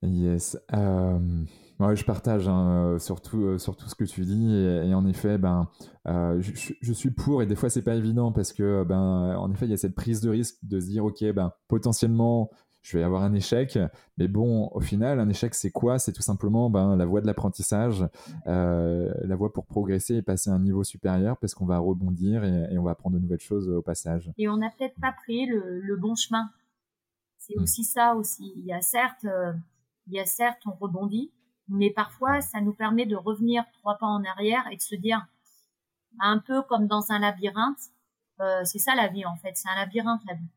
Speaker 1: Yes. Euh, Ouais, je partage hein, euh, surtout euh, sur, tout, ce que tu dis et, en effet, ben, euh, je, je, suis pour et des fois c'est pas évident parce que ben, en effet il y a cette prise de risque de se dire ok ben potentiellement je vais avoir un échec, mais bon au final un échec c'est quoi? C'est tout simplement ben, la voie de l'apprentissage, euh, la voie pour progresser et passer à un niveau supérieur parce qu'on va rebondir et, et, on va apprendre de nouvelles choses au passage.
Speaker 2: Et on n'a peut-être pas pris le, le, bon chemin. C'est mmh. aussi ça aussi. Il y a certes, euh, il y a certes on rebondit mais parfois ça nous permet de revenir trois pas en arrière et de se dire un peu comme dans un labyrinthe euh, c'est ça la vie en fait c'est un labyrinthe la vie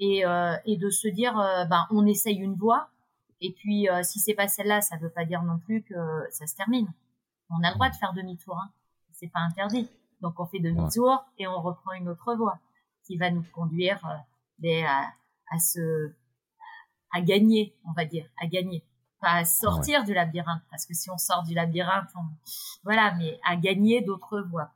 Speaker 2: et, euh, et de se dire euh, ben on essaye une voie. Et puis euh, si c'est pas celle-là ça veut pas dire non plus que ça se termine. On a le droit de faire demi-tour hein. c'est pas interdit. Donc on fait demi-tour et on reprend une autre voie qui va nous conduire euh, à, à se à gagner on va dire à gagner. À sortir du labyrinthe, parce que si on sort du labyrinthe, voilà, mais à gagner d'autres voies.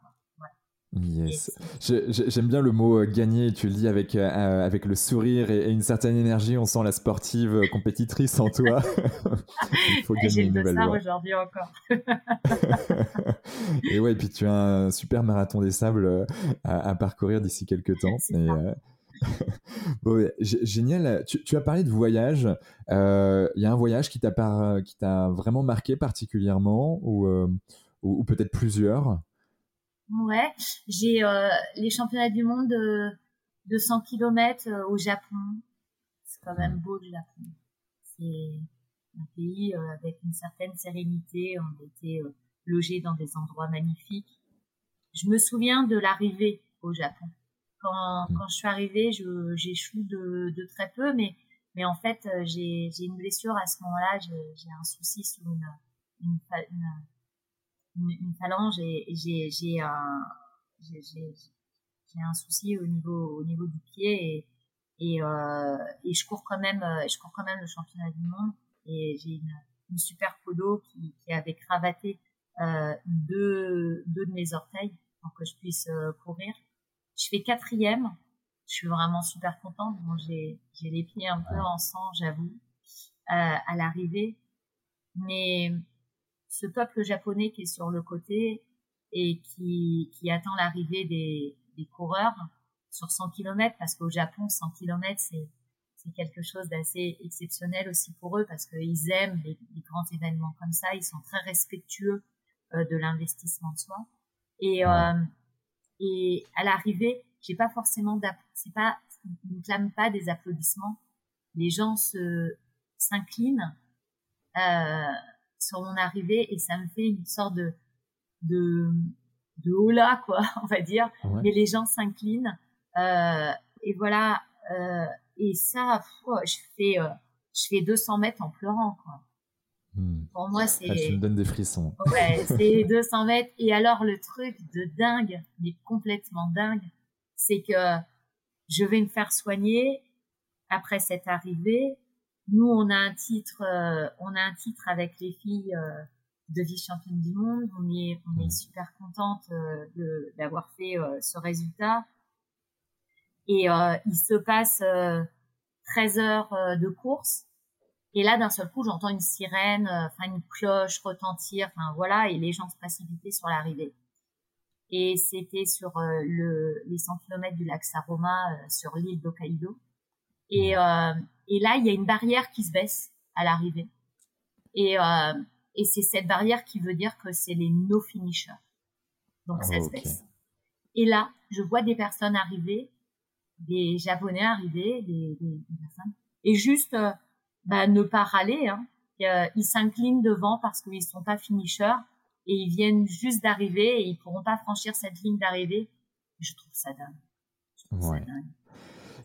Speaker 1: Yes. J'aime bien le mot euh, gagner, tu le dis avec, euh, euh, avec le sourire et, une certaine énergie, on sent la sportive compétitrice en toi.
Speaker 2: Il faut gagner une nouvelle voie. aujourd'hui encore.
Speaker 1: et ouais, et puis tu as un super marathon des sables à, parcourir d'ici quelques temps. Et, bon, génial. Tu, as parlé de voyage. Il y a un voyage qui t'a vraiment marqué particulièrement ou, ou, peut-être plusieurs?
Speaker 2: Ouais, j'ai euh, les championnats du monde de, de 100 km au Japon. C'est quand même beau le Japon. C'est un pays avec une certaine sérénité. On était logés dans des endroits magnifiques. Je me souviens de l'arrivée au Japon quand, mm. quand je suis arrivée, j'échoue de, de très peu, mais, mais en fait, euh, j'ai une blessure à ce moment-là. J'ai un souci sur une, une, une, une phalange et, j'ai un, j'ai un souci au niveau, au niveau du pied et, et, euh, et je cours quand même, euh, je cours quand même le championnat du monde et j'ai une, une super podo qui, qui avait cravaté euh, deux, deux de mes orteils pour que je puisse euh, courir. Je fais quatrième. Je suis vraiment super contente. Bon, j'ai, j'ai les pieds un peu en sang, j'avoue, euh, à l'arrivée. Mais ce peuple japonais qui est sur le côté et qui, qui attend l'arrivée des, des coureurs sur 100 km, parce qu'au Japon, 100 km, c'est, c'est quelque chose d'assez exceptionnel aussi pour eux, parce qu'ils aiment les, les, grands événements comme ça. Ils sont très respectueux euh, de l'investissement de soi. Et, euh, et à l'arrivée, j'ai pas forcément c'est pas, ne clame pas des applaudissements. Les gens se, s'inclinent, euh, sur mon arrivée et ça me fait une sorte de, de, de hola, quoi, on va dire. Mais les gens s'inclinent, euh, et voilà, euh, et ça, je fais, euh, je fais 200 mètres en pleurant, quoi.
Speaker 1: Hmm. Pour moi, c'est. Ah, tu me donnes des frissons.
Speaker 2: Ouais, c'est 200 mètres. Et alors, le truc de dingue, mais complètement dingue, c'est que je vais me faire soigner après cette arrivée. Nous, on a un titre, euh, on a un titre avec les filles euh, de vice-championne du monde. On est, on est super contente euh, d'avoir fait ce résultat. Et il se passe 13 heures de course et là, d'un seul coup, j'entends une sirène, euh, enfin une cloche retentir, enfin voilà, et les gens se précipitaient sur l'arrivée. Et c'était sur euh, le, les 100 km du lac Saroma, euh, sur l'île d'Hokkaido. Et, et là, il y a une barrière qui se baisse à l'arrivée. Et, et c'est cette barrière qui veut dire que c'est les no finishers. Donc ça se baisse. Et là, je vois des personnes arriver, des Japonais arriver, des, des, des personnes et juste bah, ne pas râler. Hein. Ils s'inclinent devant parce qu'ils sont pas finishers et ils viennent juste d'arriver et ils pourront pas franchir cette ligne d'arrivée. Je trouve ça dingue. Je trouve ça dingue.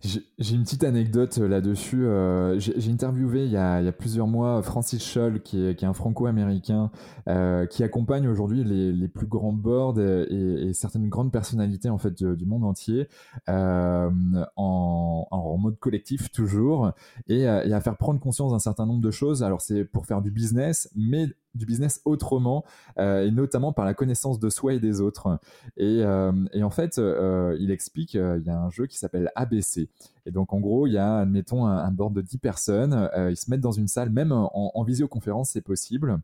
Speaker 1: J'ai une petite anecdote euh, là-dessus. Euh, j'ai interviewé il y, a, il y, a, plusieurs mois Francis Scholl, qui est, qui est un franco-américain, euh, qui accompagne aujourd'hui les, les, plus grands boards et, et, certaines grandes personnalités en fait du, monde entier euh, en, en, mode collectif toujours, et, euh, et à faire prendre conscience d'un certain nombre de choses. Alors c'est pour faire du business, mais du business autrement, euh, et notamment par la connaissance de soi et des autres. Et, euh, et en fait, euh, il explique, il y a un jeu qui s'appelle ABC. Et donc, en gros, il y a, admettons, un, board de 10 personnes. ils se mettent dans une salle, même en, en visioconférence, c'est possible.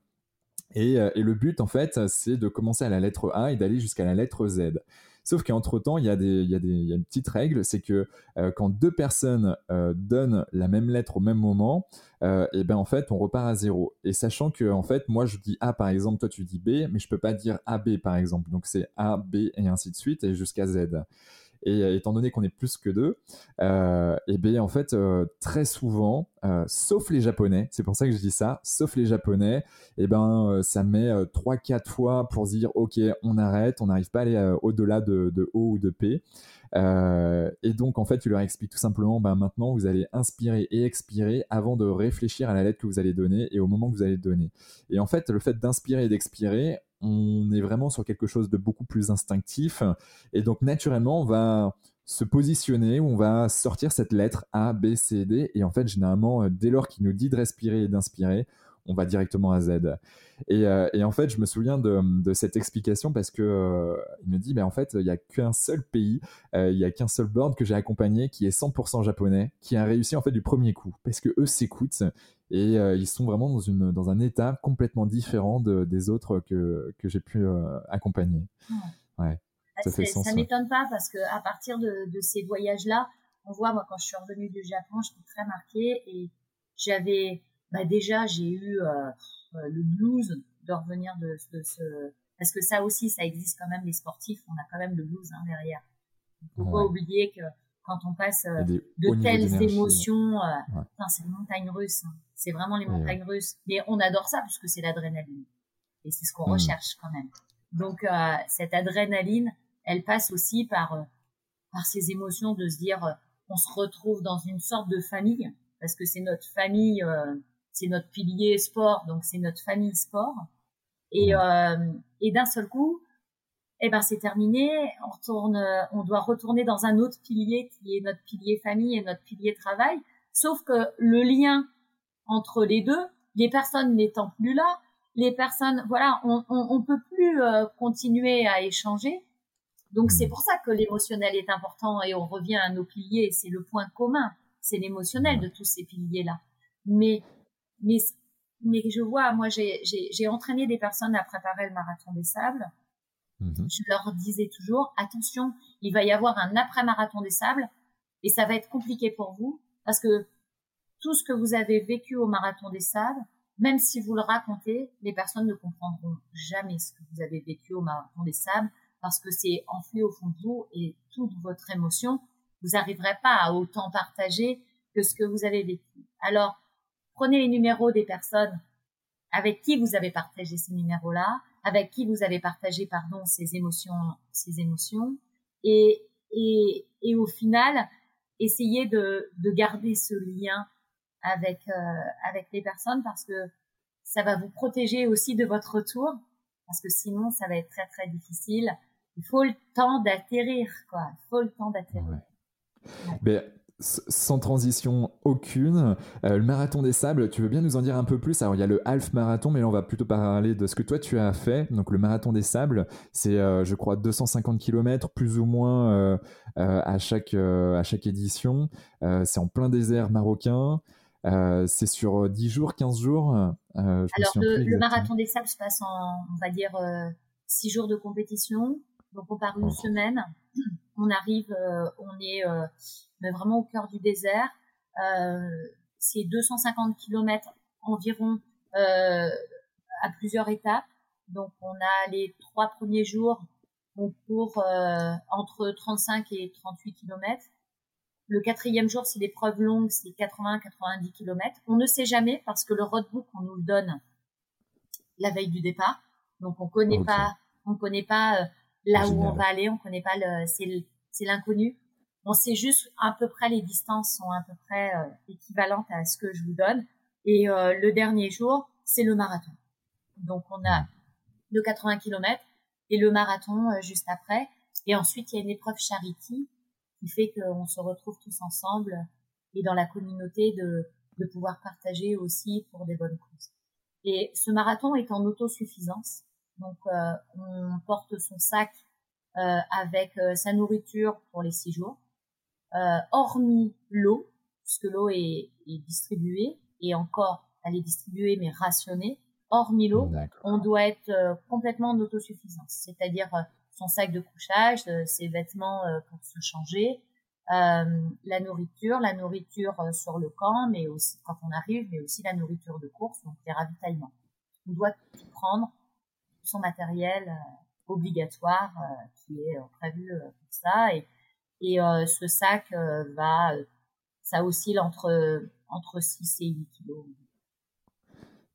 Speaker 1: Et, et, le but, en fait, c'est de commencer à la lettre A et d'aller jusqu'à la lettre Z. Sauf qu'entre-temps, il y, a une petite règle, c'est que euh, quand deux personnes euh, donnent la même lettre au même moment, euh, et ben en fait, on repart à zéro. Et sachant que en fait, moi je dis A par exemple, toi tu dis B, mais je peux pas dire AB par exemple. Donc c'est A, B et ainsi de suite et jusqu'à Z. Et euh, étant donné qu'on est plus que deux, euh, et bien en fait euh, très souvent, sauf les Japonais, c'est pour ça que je dis ça, sauf les Japonais, et ben euh, ça met trois quatre fois pour dire ok on arrête, on n'arrive pas à aller au-delà de, de, O ou de P. et donc en fait tu leur expliques tout simplement ben maintenant vous allez inspirer et expirer avant de réfléchir à la lettre que vous allez donner et au moment que vous allez donner. Et en fait le fait d'inspirer et d'expirer, on est vraiment sur quelque chose de beaucoup plus instinctif. Et donc, naturellement, on va se positionner, on va sortir cette lettre A, B, C, D. Et en fait, généralement, euh, dès lors qu'il nous dit de respirer et d'inspirer, on va directement à Z. Et, euh, et, en fait, je me souviens de, de cette explication parce que euh, il me dit, ben en fait, il n'y a qu'un seul pays, il n'y a qu'un seul board que j'ai accompagné qui est 100% japonais, qui a réussi en fait du premier coup, parce que eux s'écoutent et euh, ils sont vraiment dans, une, dans un état complètement différent de, des autres que, que j'ai pu euh, accompagner. Ouais.
Speaker 2: Ah, ça fait sens. Ça m'étonne pas parce que à partir de, de ces voyages-là, on voit, moi, quand je suis revenue du Japon, j'étais très marquée et j'avais, bah, déjà, j'ai eu euh, le blues de revenir de, de, ce, parce que ça aussi, ça existe quand même, les sportifs, on a quand même le blues hein, derrière. Il faut pas oublier que quand on passe euh, de telles émotions, euh, c'est les montagnes russes. Hein. C'est vraiment les montagnes russes. Mais on adore ça puisque c'est l'adrénaline. Et c'est ce qu'on mm. recherche quand même. Donc euh, cette adrénaline, elle passe aussi par par ces émotions de se dire on se retrouve dans une sorte de famille parce que c'est notre famille, c'est notre pilier sport, donc c'est notre famille sport. Et, mm. et d'un seul coup, eh ben c'est terminé. On retourne, on doit retourner dans un autre pilier qui est notre pilier famille et notre pilier travail. Sauf que le lien entre les deux, les personnes n'étant plus là, les personnes, voilà, on, on, on peut plus euh, continuer à échanger. Donc c'est pour ça que l'émotionnel est important et on revient à nos piliers. C'est le point commun, c'est l'émotionnel de tous ces piliers-là. Mais mais mais je vois, moi j'ai j'ai entraîné des personnes à préparer le marathon des sables Mhm. Je leur disais toujours, attention, il va y avoir un après-marathon des sables et ça va être compliqué pour vous parce que tout ce que vous avez vécu au marathon des sables, même si vous le racontez, les personnes ne comprendront jamais ce que vous avez vécu au marathon des sables parce que c'est enfui au fond de vous et toute votre émotion, vous n'arriverez pas à autant partager que ce que vous avez vécu. Alors, prenez les numéros des personnes avec qui vous avez partagé ces numéros-là, avec qui vous avez partagé pardon ces émotions ces émotions et et, et au final essayez de, de garder ce lien avec euh, avec les personnes parce que ça va vous protéger aussi de votre retour parce que sinon ça va être très très difficile. Il faut le temps d'atterrir quoi. Il faut le temps d'atterrir.
Speaker 1: Ouais sans transition aucune. Euh, le marathon des sables, tu veux bien nous en dire un peu plus? Alors il y a le half marathon, mais là on va plutôt parler de ce que toi tu as fait. Donc le marathon des sables, c'est euh, je crois 250 km plus ou moins euh, à chaque à chaque édition. c'est en plein désert marocain. c'est sur 10 jours, 15 jours.
Speaker 2: Alors le, marathon des sables se passe en on va dire 6 jours de compétition. Donc on part une semaine. On arrive, on est mais vraiment au cœur du désert. Euh, c'est 250 km environ euh, à plusieurs étapes. Donc on a les trois premiers jours, on court euh, entre 35 et 38 km. Le quatrième jour, c'est l'épreuve longue, c'est 80-90 km. On ne sait jamais parce que le roadbook, on nous le donne la veille du départ. Donc, on connaît pas, on connaît pas là où on va aller, on connaît pas le, c'est l'inconnu. On sait juste à peu près les distances sont à peu près euh, équivalentes à ce que je vous donne. Et euh, le dernier jour, c'est le marathon. Donc, on a le 80 km et le marathon juste après. Et ensuite, il y a une épreuve charity qui fait qu'on se retrouve tous ensemble et dans la communauté de, de pouvoir partager aussi pour des bonnes causes. Et ce marathon est en autosuffisance. Donc, euh, on porte son sac euh, avec euh, sa nourriture pour les six jours, euh, hormis l'eau, puisque l'eau est, est, distribuée, et encore, elle est distribuée mais rationnée. Hormis l'eau, on doit être euh, complètement en autosuffisance, c'est-à-dire son sac de couchage, ses vêtements pour se changer, euh, la nourriture, la nourriture euh, sur le camp, mais aussi quand on arrive, mais aussi la nourriture de course, donc les ravitaillements. On doit tout prendre, son matériel euh, obligatoire qui est prévu pour ça, et, et ce sac va, ça oscille entre entre 6 et 8 kilos.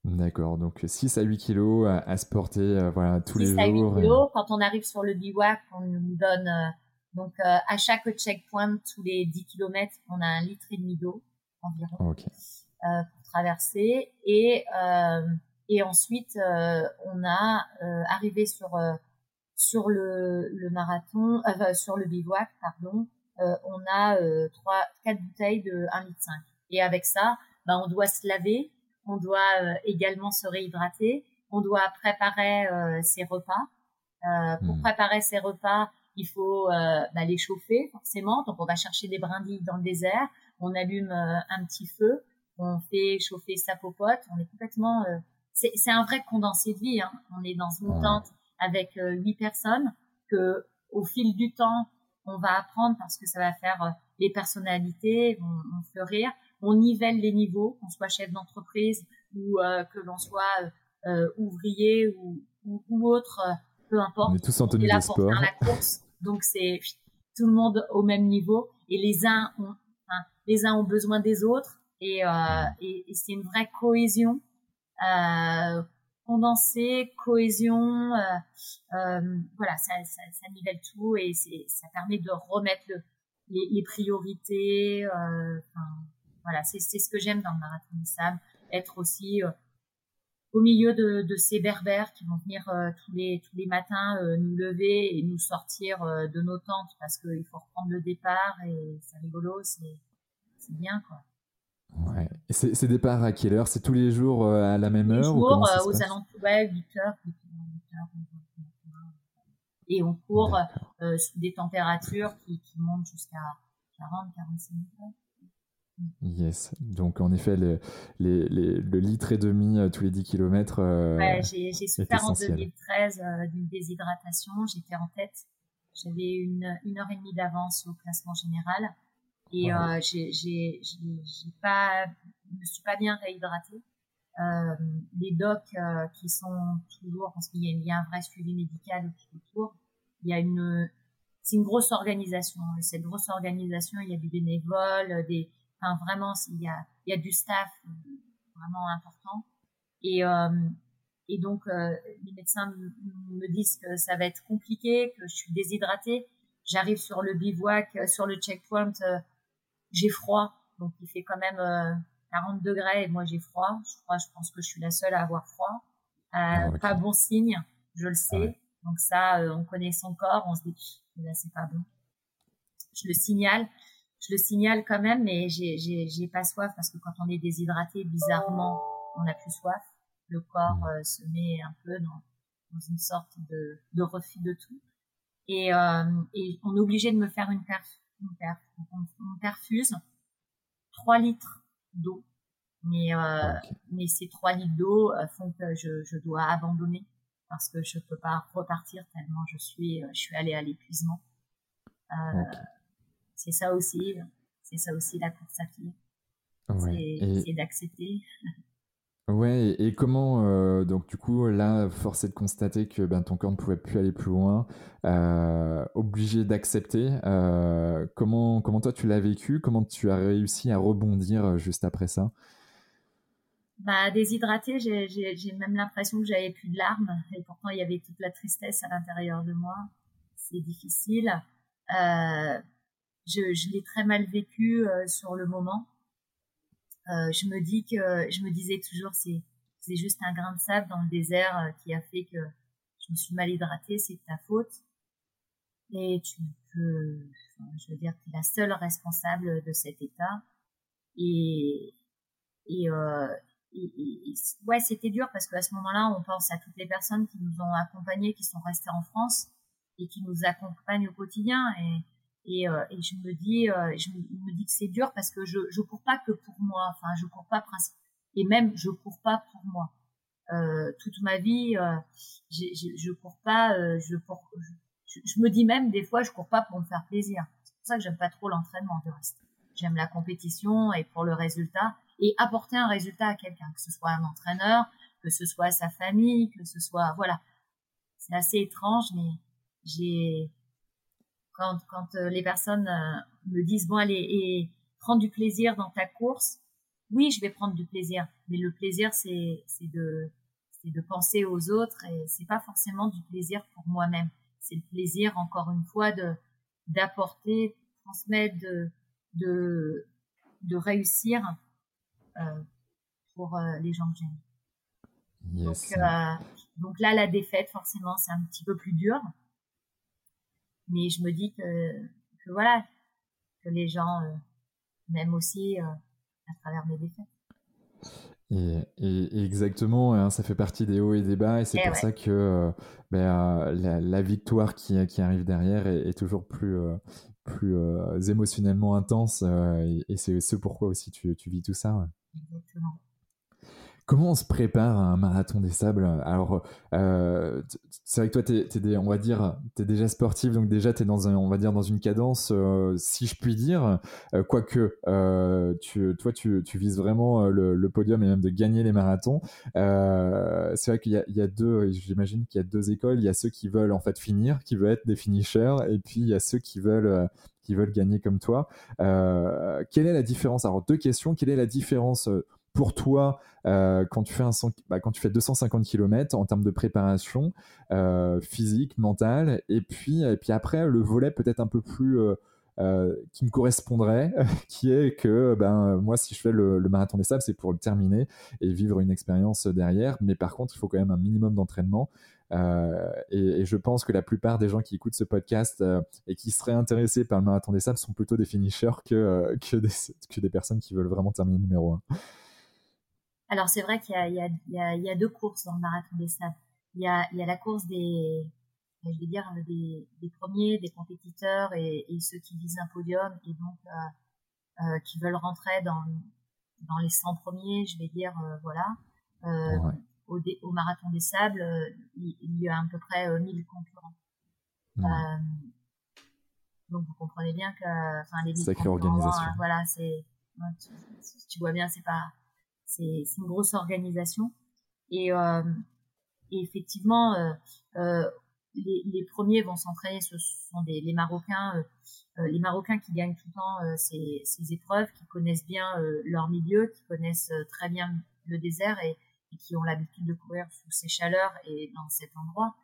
Speaker 1: D'accord, donc 6 à 8 kilos à, se porter voilà, tous les jours. 6 à 8
Speaker 2: kilos. Quand on arrive sur le bivouac, on nous donne donc, euh, à chaque checkpoint, tous les 10 km, on a un litre et demi d'eau environ euh, pour traverser. Et, euh, et ensuite, on a arrivé sur sur le, le marathon, sur le bivouac, pardon, on a trois, quatre bouteilles de 1,5 litre. Et avec ça, ben, on doit se laver, on doit également se réhydrater, on doit préparer ses repas. pour hmm. préparer ses repas, il faut euh, bah, les chauffer forcément. Donc on va chercher des brindilles dans le désert, on allume euh, un petit feu, on fait chauffer sa popote, on est complètement... Euh, c'est un vrai condensé de vie. Hein. On est dans une tente avec euh, huit personnes que au fil du temps, on va apprendre parce que ça va faire les personnalités, on, on fleurir, on nivelle les niveaux, qu'on soit chef d'entreprise ou que l'on soit ouvrier ou, ou, ou autre, peu importe.
Speaker 1: On est tous en tenue de sport.
Speaker 2: La course. Donc c'est tout le monde au même niveau et les uns ont, les uns ont besoin des autres et, euh, et, c'est une vraie cohésion condensée, cohésion, euh, euh, voilà, ça, ça, ça, nivelle tout et ça permet de remettre le, les, les, priorités. Euh, voilà, c'est ce que j'aime dans le marathon de Sam, être aussi au milieu de, de, ces berbères qui vont venir euh, tous les tous les matins euh, nous lever et nous sortir euh, de nos tentes parce qu'il faut reprendre le départ et c'est rigolo, c'est c'est bien quoi.
Speaker 1: Ouais. Et ces départs à quelle heure? C'est tous les jours à la même heure
Speaker 2: jours, ou aux alentours, ouais, 8 heures, 8 heures, Et on court sous des températures qui, qui montent jusqu'à 40, 45 degrés.
Speaker 1: Yes. Donc, en effet, le, les, les, le litre et demi euh, tous les 10 km.
Speaker 2: Euh, ouais, j'ai souffert en 2013 euh, d'une déshydratation. J'étais en tête. J'avais une, une heure et demie d'avance au classement général. Et euh, j'ai pas, je me suis pas bien réhydratée. Euh, les docs euh, qui sont toujours, parce qu'il y, y, a un vrai suivi médical autour, il y a une, c'est une grosse organisation. Cette grosse organisation, il y a des bénévoles, des, vraiment, il y a, il y a du staff euh, vraiment important. Et, euh, et donc, euh, les médecins me disent que ça va être compliqué, que je suis déshydratée. J'arrive sur le bivouac, sur le checkpoint, j'ai froid. Donc, il fait quand même 40 degrés et moi, j'ai froid. Je crois, je pense que je suis la seule à avoir froid. Ah, pas bon signe, je le sais. Donc ça, on connaît son corps, on se dit, là, c'est pas bon. Je le signale je le signale quand même, mais j'ai, j'ai, pas soif parce que quand on est déshydraté, bizarrement, on n'a plus soif. Le corps mmh. euh, se met un peu dans, dans une sorte de, de refus de tout. Et, euh, et on est obligé de me faire une perf. Une perf. On, perfuse 3 litres d'eau. Mais, euh, mais ces 3 litres d'eau euh, font que je, je dois abandonner parce que je peux pas repartir tellement je suis, je suis allée à l'épuisement. Euh, c'est ça aussi, c'est ça aussi la course à pied. c'est d'accepter.
Speaker 1: Ouais, et, comment, euh, donc du coup, là, force est de constater que ben, ton corps ne pouvait plus aller plus loin, euh, obligé d'accepter. Euh, comment, comment toi tu l'as vécu? Comment tu as réussi à rebondir juste après ça?
Speaker 2: Bah, déshydraté, j'ai même l'impression que j'avais plus de larmes, et pourtant il y avait toute la tristesse à l'intérieur de moi. C'est difficile. je, je l'ai très mal vécu sur le moment. Euh, je me dis que je me disais toujours c'est c'est juste un grain de sable dans le désert euh, qui a fait que je me suis mal hydratée, c'est de ta faute. Et tu peux, je veux dire, tu es la seule responsable de cet état. Et et, euh, ouais, c'était dur parce qu'à ce moment-là, on pense à toutes les personnes qui nous ont accompagnés, qui sont restées en France et qui nous accompagnent au quotidien. Et et, euh, et je me dis, euh, je me dis que c'est dur parce que je je cours pas que pour moi. Enfin, je cours pas principe. Et même, je cours pas pour moi. Euh, toute ma vie, euh, je cours pas. Euh, je, pour, je, je, me dis même des fois, je cours pas pour me faire plaisir. C'est pour ça que j'aime pas trop l'entraînement de reste. J'aime la compétition et pour le résultat et apporter un résultat à quelqu'un, que ce soit un entraîneur, que ce soit sa famille, que ce soit voilà. C'est assez étrange, mais j'ai quand, quand euh, les personnes euh, me disent bon allez et prends du plaisir dans ta course, oui je vais prendre du plaisir, mais le plaisir c'est c'est de c'est de penser aux autres et c'est pas forcément du plaisir pour moi-même. C'est le plaisir encore une fois de d'apporter, transmettre, de de de réussir euh, pour euh, les gens que j'aime. Donc, euh, donc là, la défaite, forcément, c'est un petit peu plus dur mais je me dis que, que voilà, que les gens euh, m'aiment aussi euh, à travers mes défaites.
Speaker 1: Et, et, exactement, hein, ça fait partie des hauts et des bas, et c'est pour ça que euh, ben, la, la, victoire qui, qui, arrive derrière est, est toujours plus, plus émotionnellement intense, et, c'est ce pourquoi aussi tu, tu vis tout ça. Exactement. Comment on se prépare à un marathon des sables? Alors, euh, c'est vrai que toi, t'es, t'es on va dire, t'es déjà sportif, donc déjà t'es dans un, on va dire, dans une cadence, euh, si je puis dire. Euh, quoique, euh, tu, toi, tu, tu vises vraiment le, le, podium et même de gagner les marathons. c'est vrai qu'il y y a deux, j'imagine qu'il y a deux écoles. Il y a ceux qui veulent en fait finir, qui veulent être des finishers, et puis il y a ceux qui veulent qui veulent gagner comme toi. quelle est la différence? Alors deux questions. Quelle est la différence pour toi euh, quand tu fais un bah, quand tu fais 250 km en termes de préparation euh, physique, mentale, et puis et puis après le volet peut-être un peu plus euh, qui me correspondrait, qui est que ben moi si je fais le, marathon des sables, c'est pour le terminer et vivre une expérience derrière. Mais par contre, il faut quand même un minimum d'entraînement. et, je pense que la plupart des gens qui écoutent ce podcast et qui seraient intéressés par le marathon des sables sont plutôt des finishers que, que, des, que des personnes qui veulent vraiment terminer numéro 1.
Speaker 2: Alors c'est vrai qu'il y a, y, y, deux courses dans le marathon des sables. Il y a, il y a la course des, je vais dire des, des premiers, des compétiteurs et, et, ceux qui visent un podium et donc euh, euh, qui veulent rentrer dans dans les 100 premiers, je vais dire euh, voilà. Euh, au, au, marathon des sables, euh, il, il, y a à peu près 1000 concurrents. donc vous comprenez bien que enfin les
Speaker 1: sacrée organisation.
Speaker 2: voilà, c'est tu, tu vois bien, c'est pas c'est une grosse organisation. Et, euh, effectivement, euh, euh, les, les, premiers vont s'entraîner, ce sont des, les Marocains, euh, les Marocains qui gagnent tout le temps ces, ces, épreuves, qui connaissent bien leur milieu, qui connaissent très bien le désert et, et qui ont l'habitude de courir sous ces chaleurs et dans cet endroit.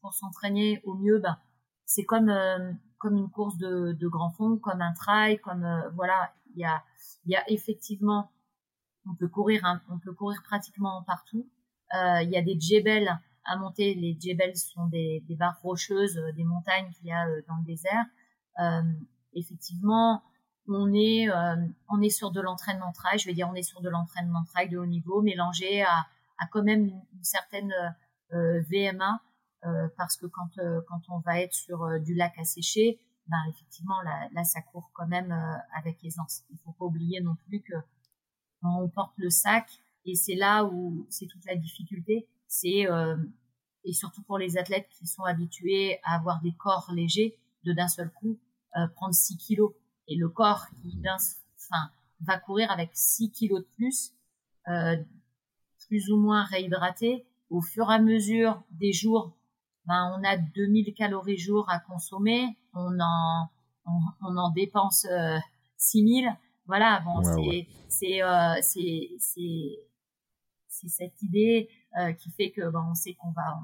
Speaker 2: pour s'entraîner au mieux, ben, c'est comme comme une course de, de grand fond, comme un trail, comme voilà, il y a il y a effectivement on peut courir, on peut courir pratiquement partout. Euh, il y a des djebels à monter. Les djebels sont des, barres rocheuses, euh, des montagnes qu'il y a euh, dans le désert. effectivement, on est on est sur de l'entraînement trail. Je vais dire on est sur de l'entraînement trail de haut niveau, mélangé à, à quand même une, certaine VMA parce que quand quand on va être sur du lac asséché, ben effectivement là, là ça court quand même avec aisance. Il faut pas oublier non plus que on porte le sac et c'est là où c'est toute la difficulté. C'est euh, et surtout pour les athlètes qui sont habitués à avoir des corps légers, de d'un seul coup euh, prendre 6 kilos et le corps qui enfin va courir avec 6 kilos de plus. Euh, plus ou moins réhydraté. Au fur et à mesure des jours, ben, on a 2000 calories jour à consommer. On en, on, en dépense 6000. Voilà, bon, c'est, c'est, c'est, c'est, c'est cette idée qui fait que ben, on sait qu'on va,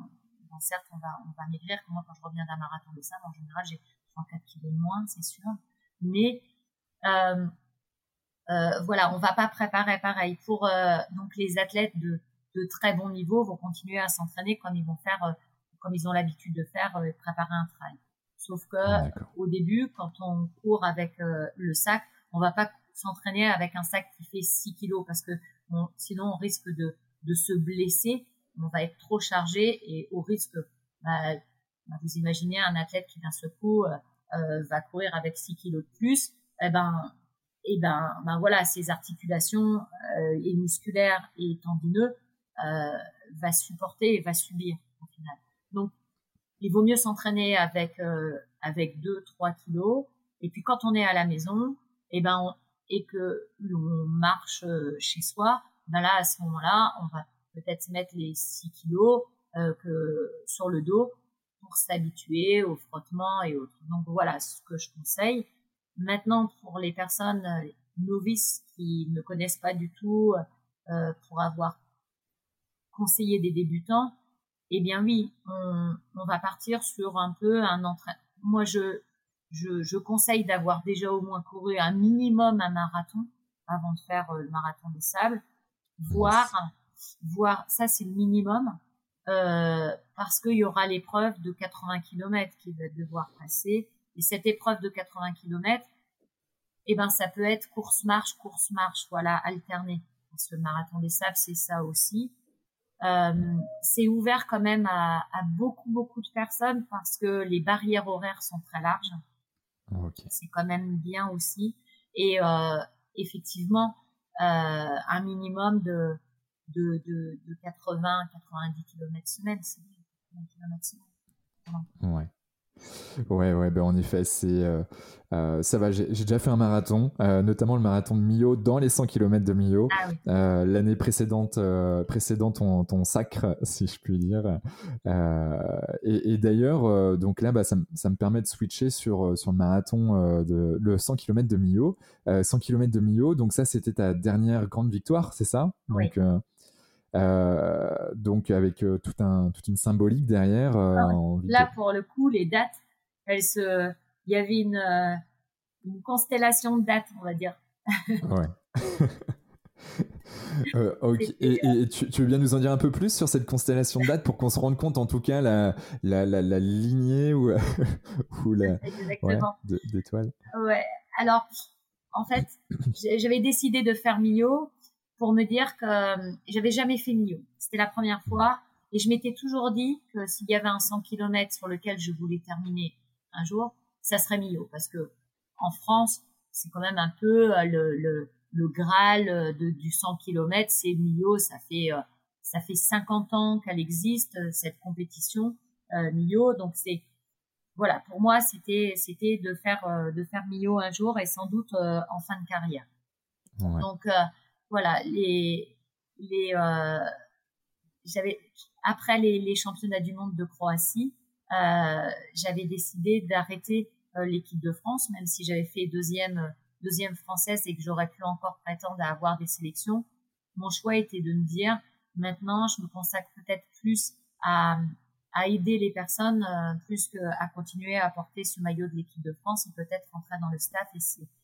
Speaker 2: certes, on va, on va maigrir. Moi, quand je reviens d'un marathon de sable, en général, j'ai 34 kilos de moins, c'est sûr. Mais euh, euh, voilà, on va pas préparer pareil. Pour euh, donc les athlètes de, de très bon niveau vont continuer à s'entraîner comme ils vont faire, euh, comme ils ont l'habitude de faire, euh, préparer un trail. Sauf que ah, au début, quand on court avec le sac, on va pas s'entraîner avec un sac qui fait 6 kilos parce que sinon on risque de, de se blesser on va être trop chargé et au risque, bah, bah, vous imaginez un athlète qui d'un seul coup euh, euh, va courir avec 6 kilos de plus, eh ben, eh ben, ben voilà, ses articulations euh, et musculaires et tendineux euh, va supporter et va subir au final. Donc, il vaut mieux s'entraîner avec euh, avec 2-3 kilos. Et puis quand on est à la maison, eh ben et que l'on marche chez soi, ben là à ce moment-là, on va peut-être mettre les 6 kilos euh, que sur le dos pour s'habituer au frottement et autres. Donc voilà ce que je conseille. Maintenant, pour les personnes euh, novices qui ne connaissent pas du tout, euh, pour avoir conseillé des débutants, eh bien oui, on, on va partir sur un peu un entraînement. Moi, je, je, je conseille d'avoir déjà au moins couru un minimum un marathon avant de faire le marathon des sables, voire voire ça c'est le minimum, euh, parce qu'il y aura l'épreuve de 80 km qui va devoir passer. Et cette épreuve de 80 km, eh ben ça peut être course-marche, course-marche, voilà, alterné. Parce que le marathon des sables, c'est ça aussi. Euh, c'est ouvert quand même à, à, beaucoup, beaucoup de personnes parce que les barrières horaires sont très larges. C'est quand même bien aussi. Et euh, effectivement, euh, un minimum de de, de, de 80 90 km semaine. C'est
Speaker 1: Ouais. Ouais, ouais, ben en effet, c'est euh, euh, ça va. J'ai déjà fait un marathon, euh, notamment le marathon de Millau dans les 100 km de Millau.
Speaker 2: Ah
Speaker 1: L'année précédente, précédente ton, ton, sacre, si je puis dire. et, et d'ailleurs, donc là, bah, ça, ça, me permet de switcher sur sur le marathon de le 100 km de Millau. 100 km de Millau, donc ça, c'était ta dernière grande victoire, c'est ça?
Speaker 2: Oui.
Speaker 1: Donc donc avec euh, tout un, toute une symbolique derrière. Euh,
Speaker 2: ah Là, pour le coup, les dates, elles se, il y avait une, une constellation de dates, on va dire.
Speaker 1: ouais. Euh, okay. Et, et tu, tu, veux bien nous en dire un peu plus sur cette constellation de dates pour qu'on se rende compte en tout cas la, la, la, la lignée ou, ou la
Speaker 2: ouais,
Speaker 1: d'étoiles?
Speaker 2: Ouais, alors en fait j'avais décidé de faire Millau pour me dire que euh, j'avais jamais fait Millau. C'était la première fois et je m'étais toujours dit que s'il y avait un 100 km sur lequel je voulais terminer un jour, ça serait Millau parce que en France, c'est quand même un peu euh, le, le, le graal euh, de, du 100 km, c'est Millau, ça fait ça fait 50 ans qu'elle existe cette compétition euh, Millau, donc c'est voilà, pour moi, c'était c'était de faire de faire Millau un jour et sans doute en fin de carrière. Ouais. Donc voilà, les, euh, après les, championnats du monde de Croatie, euh, j'avais décidé d'arrêter euh, l'équipe de France, même si j'avais fait deuxième deuxième française et que j'aurais pu encore prétendre à avoir des sélections. Mon choix était de me dire maintenant, je me consacre peut-être plus à, aider les personnes plus qu'à continuer à porter ce maillot de l'équipe de France et peut-être rentrer dans le staff et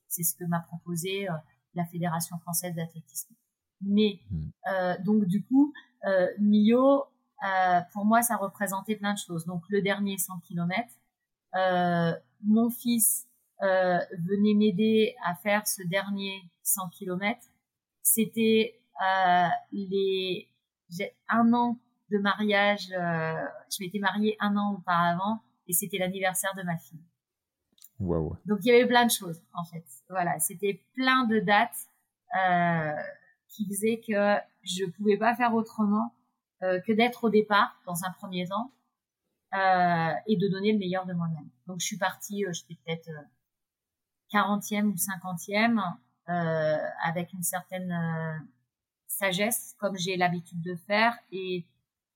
Speaker 2: c'est ce que m'a proposé la Fédération française d'athlétisme. Mais hmm. euh, donc du coup, euh, Millau, euh, pour moi, ça représentait plein de choses. Donc le dernier 100 km, euh, mon fils euh, venait m'aider à faire ce dernier 100 km. C'était euh, les un an de mariage. je m'étais mariée un an auparavant et c'était l'anniversaire de ma fille. Donc il y avait plein de choses en fait. Voilà, c'était plein de dates euh, qui faisaient que je pouvais pas faire autrement euh, que d'être au départ dans un premier temps euh, et de donner le meilleur de moi-même. Donc je suis partie, euh, j'étais peut-être 40e euh, ou 50e euh, avec une certaine sagesse, comme j'ai l'habitude de faire. Et,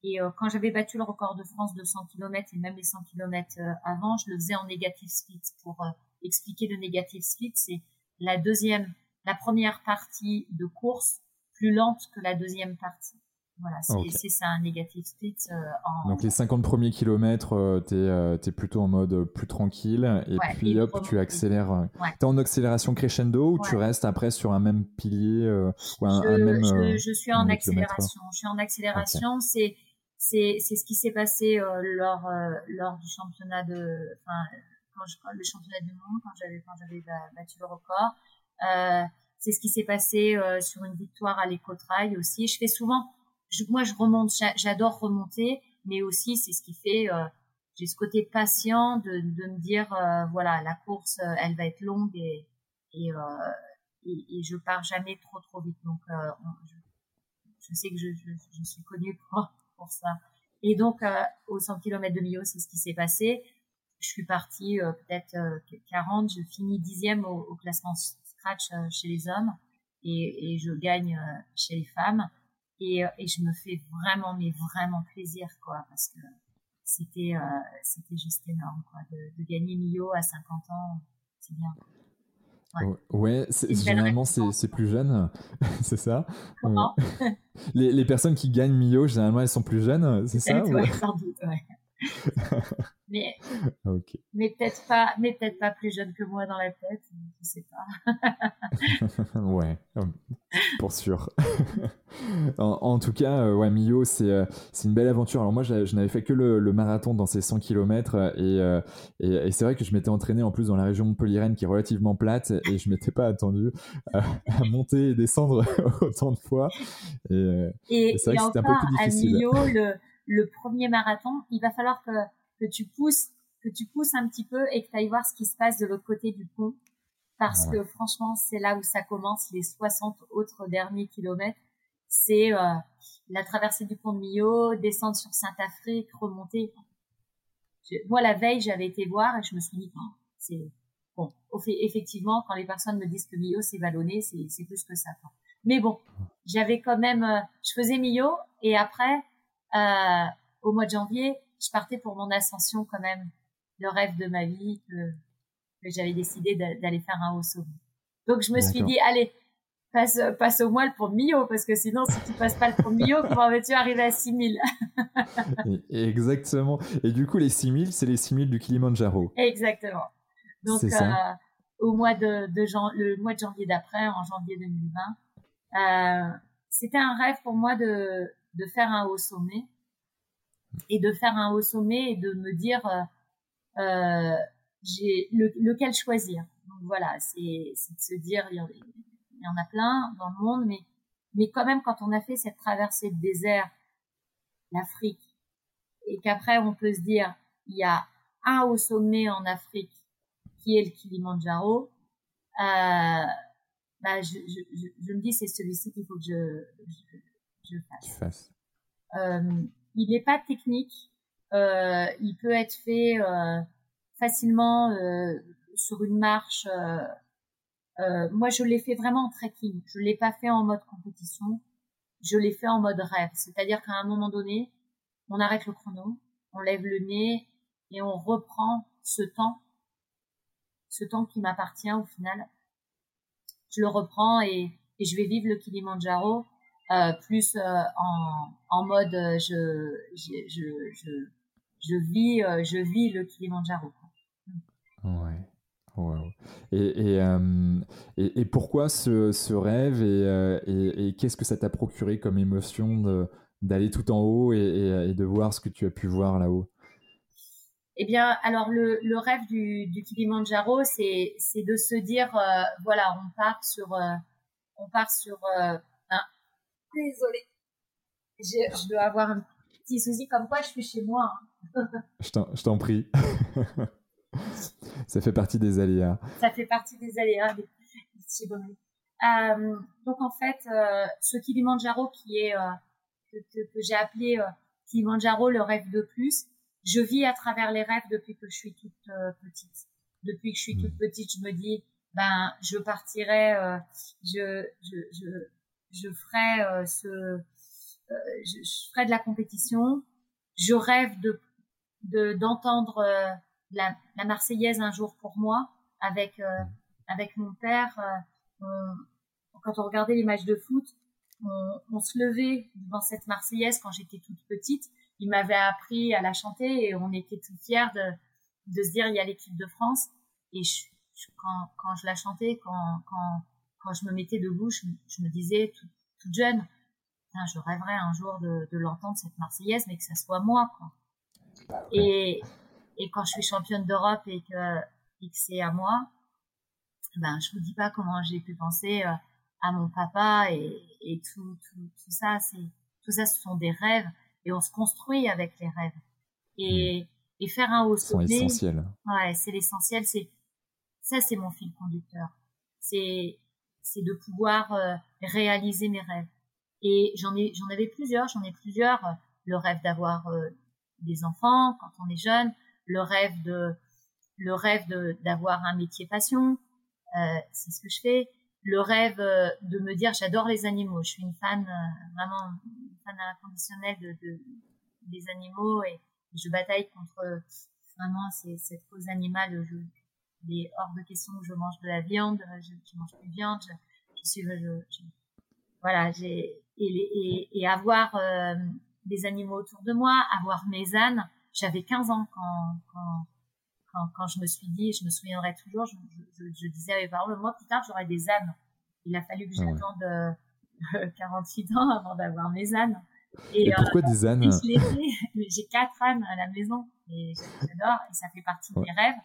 Speaker 2: et euh, quand j'avais battu le record de France de 100 km et même les 100 km euh, avant, je le faisais en négatif split. Pour euh, expliquer le négatif split, c'est la deuxième, la première partie de course plus lente que la deuxième partie. Voilà, c'est ça un négatif split.
Speaker 1: en... Donc les 50 premiers kilomètres, tu es, plutôt en mode plus tranquille et puis hop, tu accélères. Tu es en accélération crescendo ou tu restes après sur un même pilier ou un,
Speaker 2: je,
Speaker 1: même.
Speaker 2: Je, suis en accélération. Je suis en accélération. C'est c'est ce qui s'est passé lors lors du championnat de enfin quand, je, le championnat du monde quand j'avais quand j'avais battu le record. Euh, c'est ce qui s'est passé sur une victoire à l'éco-trail aussi. Je fais souvent moi, je remonte, j'adore remonter, mais aussi c'est ce qui fait, euh, j'ai ce côté patient de, de me dire, euh, voilà, la course, euh, elle va être longue et et, et, et, je pars jamais trop trop vite. Donc, je, je, sais que je, je, je suis connue pour, ça. Et donc, au 100 km de Millau, c'est ce qui s'est passé. Je suis partie peut-être 40, je finis dixième au, au classement scratch chez les hommes et, je gagne chez les femmes. Et, euh, je me fais vraiment, mais vraiment plaisir, quoi, parce que c'était, euh, c'était juste énorme, quoi, de, de gagner Mio à 50 ans, c'est bien.
Speaker 1: Ouais, ouais généralement c'est plus jeune, c'est ça?
Speaker 2: Comment?
Speaker 1: Les, les, personnes qui gagnent Mio, généralement elles sont plus jeunes, c'est ça
Speaker 2: ouais, sans doute, ouais. mais mais peut-être pas, mais peut-être pas plus jeune que moi dans la tête, je sais
Speaker 1: pas. ouais, pour sûr. en, tout cas, euh, ouais, Mio, c'est euh, c'est une belle aventure. Alors moi, je, n'avais fait que le, marathon dans ces 100 km euh, et, et, c'est vrai que je m'étais entraîné en plus dans la région montpelliéraine qui est relativement plate et je m'étais pas attendu à, monter et descendre autant de fois. Et,
Speaker 2: et c'est vrai que c'était un peu plus difficile. À Mio, le le premier marathon, il va falloir que, que tu pousses, que tu pousses un petit peu et que tu ailles voir ce qui se passe de l'autre côté du pont. Parce que franchement, c'est là où ça commence, les 60 autres derniers kilomètres. C'est euh, la traversée du pont de Millau, descendre sur Saint-Afrique, remonter. moi, la veille, j'avais été voir et je me suis dit, oh, c'est bon. Effectivement, quand les personnes me disent que Millau c'est vallonné, c'est plus que ça. Mais bon, j'avais quand même, euh, je faisais Millau et après, euh, au mois de janvier, je partais pour mon ascension quand même, le rêve de ma vie que, que j'avais décidé d'aller faire un haut sommet. Donc je me suis dit, allez, passe, passe au moins le Millau, parce que sinon, si tu passes pas le Millau, comment vas-tu arriver à 6000
Speaker 1: Exactement. Et du coup, les 6000, c'est les 6000 du Kilimanjaro.
Speaker 2: Exactement. Donc, euh, au mois de, de le mois de janvier d'après, en janvier 2020, euh, c'était un rêve pour moi de, de faire un haut sommet et de faire un haut sommet et de me dire euh, euh j'ai le, lequel choisir. Donc voilà, c'est de se dire il y, en, a plein dans le monde, mais mais quand même quand on a fait cette traversée de désert, l'Afrique, et qu'après on peut se dire il y a un haut sommet en Afrique qui est le Kilimanjaro, euh, bah je, je, je, me dis c'est celui-ci qu'il faut que je, je fasse. Euh, il n'est pas technique. Euh, il peut être fait euh, facilement euh, sur une marche. Euh, moi, je l'ai fait vraiment en trekking. Je l'ai pas fait en mode compétition. Je l'ai fait en mode rêve. C'est-à-dire qu'à un moment donné, on arrête le chrono, on lève le nez et on reprend ce temps, ce temps qui m'appartient au final. Je le reprends et, et je vais vivre le Kilimanjaro euh, plus euh, en, en mode euh, je, je, je, je, vis, je vis le Kilimanjaro.
Speaker 1: Ouais. Et, et, et, et, pourquoi ce, ce rêve et, et qu'est-ce que ça t'a procuré comme émotion d'aller tout en haut et, de voir ce que tu as pu voir là-haut?
Speaker 2: Eh bien, alors le, le rêve du, du Kilimanjaro, c'est de se dire, voilà, on part sur, on part sur Désolée. Je, dois avoir un petit souci comme quoi je suis chez moi.
Speaker 1: Hein. je t'en prie. Ça fait partie des aléas.
Speaker 2: Ça fait partie des aléas des euh, donc en fait, euh, ce Kilimanjaro qui est euh, que, que, j'ai appelé Kilimanjaro le rêve de plus, je vis à travers les rêves depuis que je suis toute petite. Depuis que je suis toute hmm. petite, je me dis ben je partirai, je, je, je je ferai ce, je, je, ferai de la compétition. Je rêve de d'entendre la, la, Marseillaise un jour pour moi avec avec mon père. quand on regardait les matchs de foot, on, on se levait dans cette Marseillaise quand j'étais toute petite. Il m'avait appris à la chanter et on était tout fiers de, de se dire il y a l'équipe de France. Et je, quand, quand je la chantais, quand, quand, quand je me mettais debout, je, je me disais toute, toute jeune, je rêverais un jour de, de l'entendre cette Marseillaise, mais que ça soit moi. Quoi. Bah et, et quand je suis championne d'Europe et que, et que c'est à moi, ben je vous dis pas comment j'ai pu penser euh, à mon papa et, et tout, tout, tout ça. C'est tout ça, ce sont des rêves et on se construit avec les rêves. Et, mmh. et faire un haut sommet.
Speaker 1: C'est l'essentiel.
Speaker 2: Ouais, c'est l'essentiel. C'est ça, c'est mon fil conducteur. C'est c'est de pouvoir euh, réaliser mes rêves. Et j'en ai j'en avais plusieurs. J'en ai plusieurs. Euh, le rêve d'avoir euh, des enfants quand on est jeune. Le rêve de le rêve d'avoir un métier passion. c'est ce que je fais le rêve de me dire j'adore les animaux. Je suis une fan, vraiment une fan inconditionnelle de, de, des animaux et je bataille contre vraiment cette cause animale. Il est hors de question que je mange de la viande, je, je mange plus de viande, je, je suis, je, voilà, j'ai et, et, avoir euh, des animaux autour de moi, avoir mes ânes. J'avais 15 ans quand, quand, quand, quand, je me suis dit, je me souviendrai toujours, je, je, je disais à mes parents, moi plus tard j'aurai des ânes. Il a fallu que j'attende euh, 48 ans avant d'avoir mes ânes.
Speaker 1: Et, pourquoi euh, des ânes?
Speaker 2: J'ai quatre ânes à la maison et j'adore et ça fait partie de mes rêves.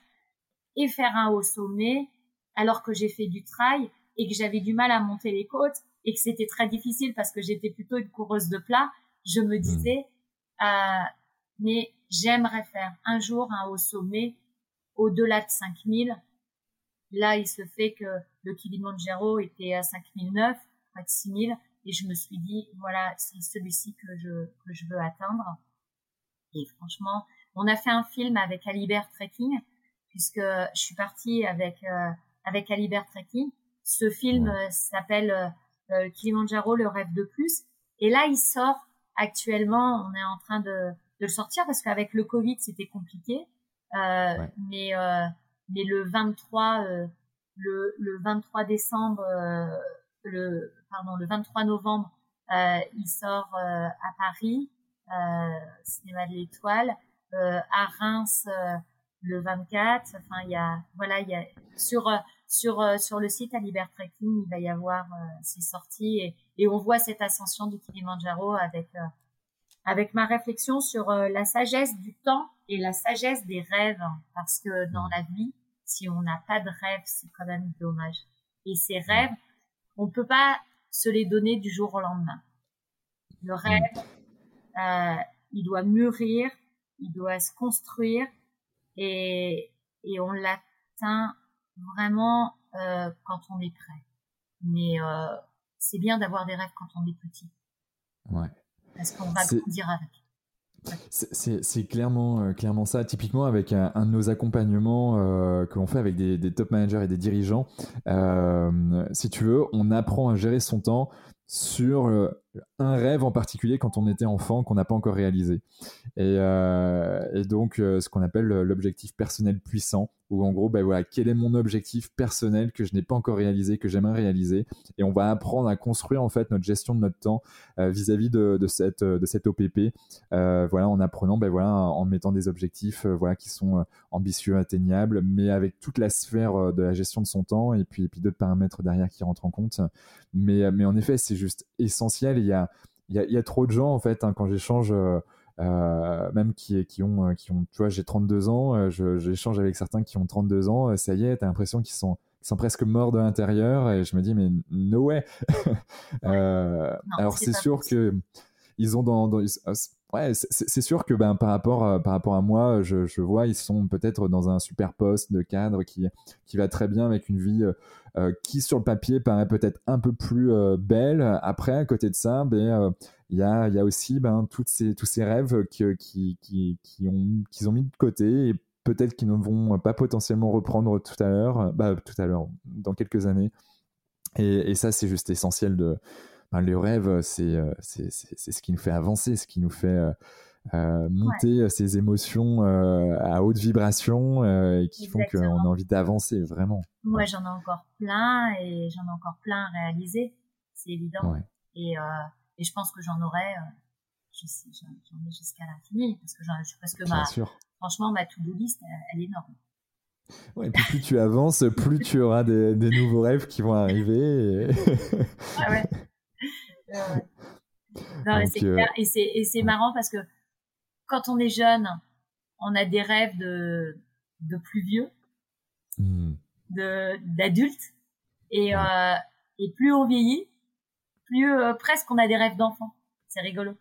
Speaker 2: Et faire un haut sommet alors que j'ai fait du trail et que j'avais du mal à monter les côtes et que c'était très difficile parce que j'étais plutôt une coureuse de plat, je me hmm. disais, euh, mais j'aimerais faire un jour un haut sommet au-delà de 5000. Là, il se fait que le Kilimanjaro était à 5009, près de 6000 et je me suis dit voilà c'est celui-ci que je que je veux atteindre et franchement on a fait un film avec Alibert Trekking puisque je suis partie avec euh, avec Alibert Trekking ce film euh, s'appelle euh, euh, Kilimanjaro le rêve de plus. Et là il sort actuellement. On est en train de de le sortir parce qu'avec le Covid c'était compliqué. Mais mais le 23 le, le 23 décembre le pardon, le 23 novembre, euh, il sort euh, à Paris, euh, cinéma de l'Étoile, à Reims le 24. Enfin, il y a voilà, il y a sur sur sur le site à Trekking, il va y avoir ces sorties et, et on voit cette ascension du Kilimanjaro avec avec ma réflexion sur la sagesse du temps et la sagesse des rêves parce que dans la vie, si on n'a pas de rêve, c'est quand même dommage. Et ces rêves, on peut pas se les donner du jour au lendemain. Le rêve, euh, il doit mûrir, il doit se construire et, et on l'atteint vraiment euh, quand on est prêt. Mais euh, c'est bien d'avoir des rêves quand on est petit.
Speaker 1: Ouais.
Speaker 2: Parce qu'on va grandir avec.
Speaker 1: C'est clairement, euh, clairement ça. Typiquement, avec un, de nos accompagnements euh, que l'on fait avec des, des, top managers et des dirigeants, euh, si tu veux, on apprend à gérer son temps sur un rêve en particulier quand on était enfant qu'on n'a pas encore réalisé. Et, euh, donc, euh, ce qu'on appelle l'objectif personnel puissant, où en gros, ben voilà, quel est mon objectif personnel que je n'ai pas encore réalisé, que j'aimerais réaliser, et on va apprendre à construire en fait notre gestion de notre temps vis-à-vis de, de, cette de cette OPP, voilà, en apprenant, ben voilà, en mettant des objectifs, voilà, qui sont ambitieux, atteignables, mais avec toute la sphère de la gestion de son temps et puis, et puis d'autres paramètres derrière qui rentrent en compte. Mais mais en effet, c'est juste essentiel. Il y a, il y a, il y a trop de gens, en fait, hein, quand j'échange, euh, euh, même qui, qui, ont, euh, qui ont, tu vois, j'ai 32 ans, j'échange avec certains qui ont 32 ans, ça y est, t'as l'impression qu'ils sont, sont presque morts de l'intérieur, et je me dis, mais no way. alors, c'est sûr que ils ont dans, dans ouais, c'est sûr que ben, par, rapport, par rapport à moi, je, je vois, ils sont peut-être dans un super poste de cadre qui, qui va très bien avec une vie euh, qui sur le papier paraît peut-être un peu plus euh, belle. Après, à côté de ça, ben, euh, il y a, y, a, aussi ben, ces, tous ces rêves qui, qui, qui, qui ont, qu'ils ont mis de côté et peut-être qu'ils ne vont pas potentiellement reprendre tout à l'heure, bah, tout à l'heure, dans quelques années. Et, et ça, c'est juste essentiel de, ben, le rêve, c'est c'est ce qui nous fait avancer, ce qui nous fait monter ces émotions à haute vibration et qui font qu'on a envie d'avancer vraiment.
Speaker 2: Moi, j'en ai encore plein et j'en ai encore plein à réaliser, c'est évident. Et, et je pense que j'en aurai j'en ai jusqu'à l'infini parce que parce que ma, franchement ma to-do list elle, est énorme.
Speaker 1: Ouais, et puis plus tu avances, plus tu auras des, des nouveaux rêves qui vont arriver. Et...
Speaker 2: ah ouais. Non, c'est euh. Et c'est, marrant parce que quand on est jeune, on a des rêves de, de plus vieux, hmm. d'adultes. Et, euh, et plus on vieillit, plus euh, presque on a des rêves d'enfants. C'est rigolo.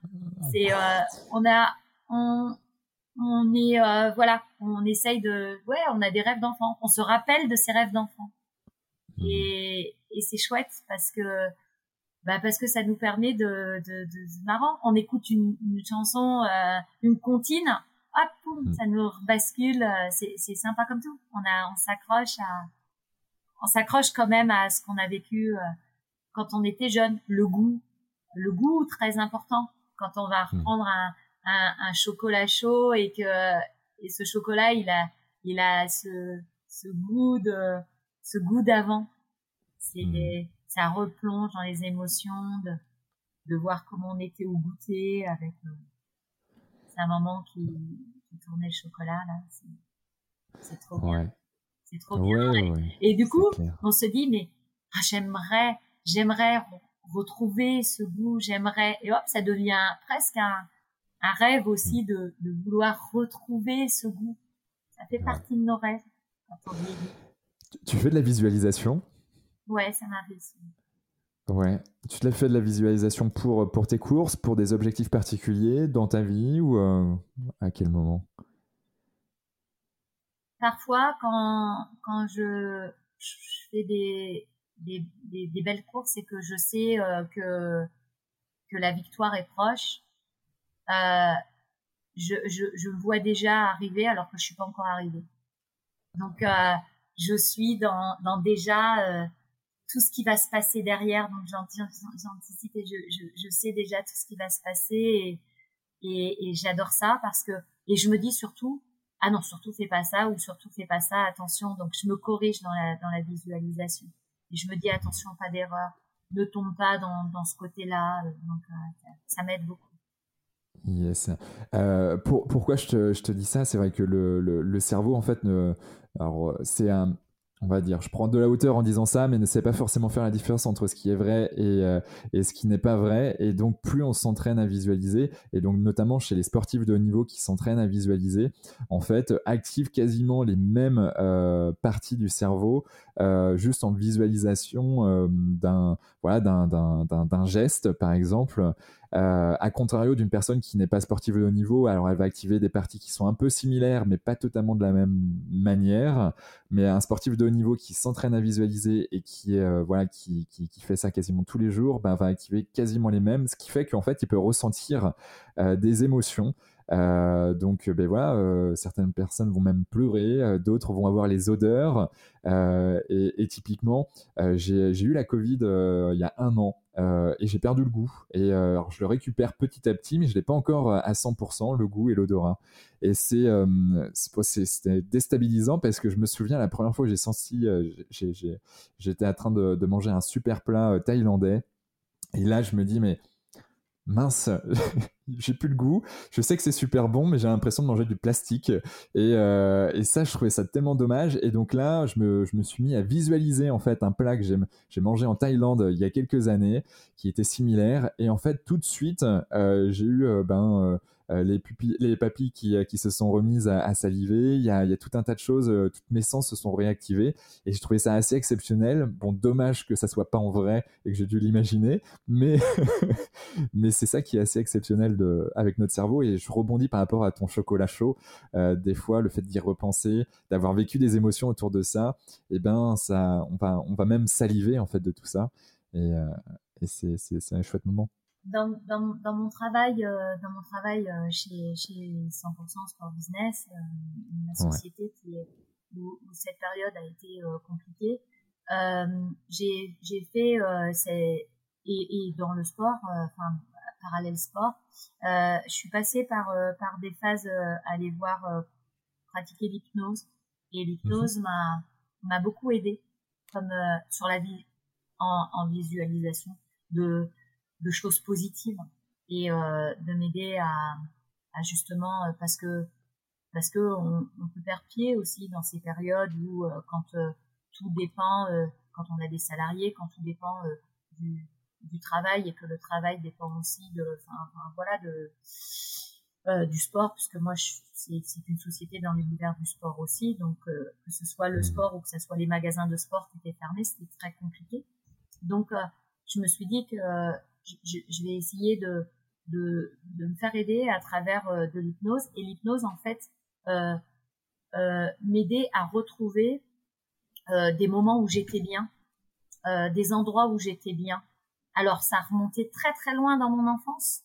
Speaker 2: C'est, euh, on a, on, on est, voilà, on essaye de, ouais, on a des rêves d'enfant. On se rappelle de ses rêves d'enfant. Mhm. Et, et c'est chouette parce que, bah parce que ça nous permet de, de, de, marrant. On écoute une, une chanson, euh, une comptine, hop, poum, mhm. ça nous bascule. Euh, c'est, c'est sympa comme tout. On a, on s'accroche à, on s'accroche quand même à ce qu'on a vécu euh, quand on était jeune. Le goût, le goût très important quand on va hmm. reprendre un, un, un, chocolat chaud et que et ce chocolat il a il a ce, ce goût de ce goût d'avant c'est hmm. Ça replonge dans les émotions de de voir comment on était au goûter avec euh, un moment qui, qui tournait le chocolat là. C'est trop bien. C'est trop bien. Et, du coup on se dit mais ah, j'aimerais j'aimerais retrouver ce goût, j'aimerais, et hop, ça devient presque un, un rêve aussi de, de, vouloir retrouver ce goût. Ça fait partie de nos rêves
Speaker 1: Tu fais de la visualisation?
Speaker 2: Ouais, ça m'arrive.
Speaker 1: Ouais. Tu te l'as fait de la visualisation pour, pour tes courses, pour des objectifs particuliers dans ta vie ou euh, à quel moment?
Speaker 2: Parfois, quand, quand je, je fais des, des, des, belles courses et que je sais euh, que que la victoire est proche, euh, je, je, je vois déjà arriver alors que je suis pas encore arrivée. Donc euh, je suis dans, dans déjà euh, tout ce qui va se passer derrière, donc j'anticipe et je, sais déjà tout ce qui va se passer et, j'adore ça parce que et je me dis surtout ah non surtout fais pas ça ou surtout fais pas ça attention donc je me corrige dans la dans la visualisation et je me dis attention, pas d'erreur, ne tombe pas dans, ce côté-là. Euh, donc euh, ça, m'aide beaucoup.
Speaker 1: Yes. Euh, pour, pourquoi je te, je te, dis ça? C'est vrai que le, le, cerveau, en fait, alors c'est un, on va dire, je prends de la hauteur en disant ça, mais ne sait pas forcément faire la différence entre ce qui est vrai et, euh, et ce qui n'est pas vrai. Et donc, plus on s'entraîne à visualiser, et donc notamment chez les sportifs de haut niveau qui s'entraînent à visualiser, en fait, activent quasiment les mêmes euh, parties du cerveau, euh, juste en visualisation euh, d'un voilà d'un geste, par exemple. Euh, à contrario d'une personne qui n'est pas sportive de haut niveau, alors elle va activer des parties qui sont un peu similaires, mais pas totalement de la même manière. Mais un sportif de haut niveau qui s'entraîne à visualiser et qui, euh, voilà, qui, qui, fait ça quasiment tous les jours, ben, va activer quasiment les mêmes, ce qui fait qu'en fait, il peut ressentir euh, des émotions. Donc, ben voilà, certaines personnes vont même pleurer, d'autres vont avoir les odeurs. Et, typiquement, j'ai eu la Covid il y a un an. Euh, et j'ai perdu le goût. Et euh, je le récupère petit à petit, mais je l'ai pas encore à 100% le goût et l'odorat. Et c'est euh, c'était déstabilisant parce que je me souviens la première fois que j'ai senti, j'étais en train de, de, manger un super plat thaïlandais. Et là, je me dis mais mince, j'ai plus le goût. Je sais que c'est super bon, mais j'ai l'impression de manger du plastique. Et, euh, ça, je trouvais ça tellement dommage. Et donc là, je me, suis mis à visualiser en fait un plat que j'ai mangé en Thaïlande il y a quelques années, qui était similaire. Et en fait, tout de suite, euh, j'ai eu euh, ben euh, euh, les, pupilles, les papilles qui, euh, qui se sont remises à, saliver, il y, a, tout un tas de choses, euh, toutes mes sens se sont réactivés et j'ai trouvé ça assez exceptionnel. Bon, dommage que ça soit pas en vrai et que j'ai dû l'imaginer, mais, mais c'est ça qui est assez exceptionnel de, avec notre cerveau et je rebondis par rapport à ton chocolat chaud. Euh, des fois, le fait d'y repenser, d'avoir vécu des émotions autour de ça, eh ben, ça, on va, on va même saliver en fait de tout ça et, euh, et c'est un chouette moment
Speaker 2: dans, dans, dans, mon travail, euh, dans mon travail euh, chez, chez 100% Sport Business, euh, une société qui est, où, où, cette période a été compliquée, j'ai fait, c'est, et, et, dans le sport, enfin parallèle sport, je suis passée par par des phases aller voir pratiquer l'hypnose et l'hypnose mhm. m'a m'a beaucoup aidé comme sur la vie en, en visualisation de de choses positives et de m'aider à, à justement parce que parce que on, on, peut perdre pied aussi dans ces périodes où euh, quand euh, tout dépend, euh, quand on a des salariés, quand tout dépend du, du, travail et que le travail dépend aussi de, enfin, voilà, de du sport, puisque moi c'est une société dans l'univers du sport aussi, donc que ce soit le mmh. sport ou que ce soit les magasins de sport qui étaient fermés, c'était très compliqué. Donc je me suis dit que je, vais essayer de, me faire aider à travers de l'hypnose. Et l'hypnose, en fait, euh, euh, m'aider à retrouver euh, des moments où j'étais bien, des endroits où j'étais bien. Alors ça remontait très très loin dans mon enfance,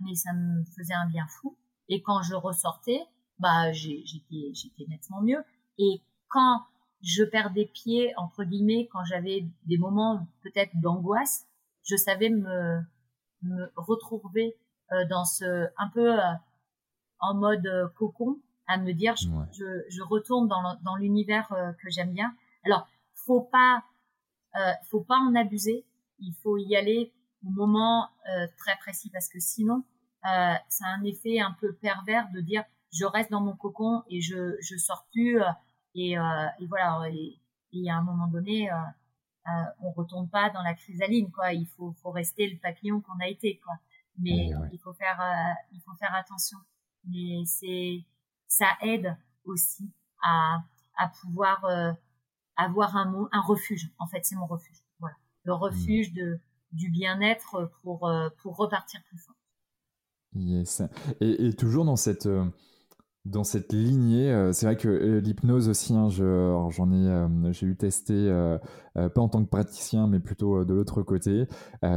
Speaker 2: mais ça me faisait un bien fou. Et quand je ressortais, bah j'étais j'étais nettement mieux. Et quand je perdais pied entre guillemets, quand j'avais des moments peut-être d'angoisse, je savais me me retrouver dans ce un peu en mode euh, cocon à me dire je, je, retourne dans l'univers euh, que j'aime bien. Alors faut pas euh, faut pas en abuser. Il faut y aller au moment très précis parce que sinon euh, ça a un effet un peu pervers de dire je reste dans mon cocon et je je sors plus et, et voilà et, et, à un moment donné euh, on retourne pas dans la chrysaline quoi il faut faut rester le papillon qu'on a été quoi mais il faut faire il faut faire attention mais c'est ça aide aussi à, à pouvoir euh, avoir un mot, un refuge. En fait, c'est mon refuge. Voilà, le refuge de du bien-être pour euh, pour repartir plus fort.
Speaker 1: Yes. Et, et toujours dans cette euh, dans cette lignée, euh, c'est vrai que euh, l'hypnose aussi, hein, j'en ai, euh, j'ai eu testé, pas en tant que praticien, mais plutôt de l'autre côté.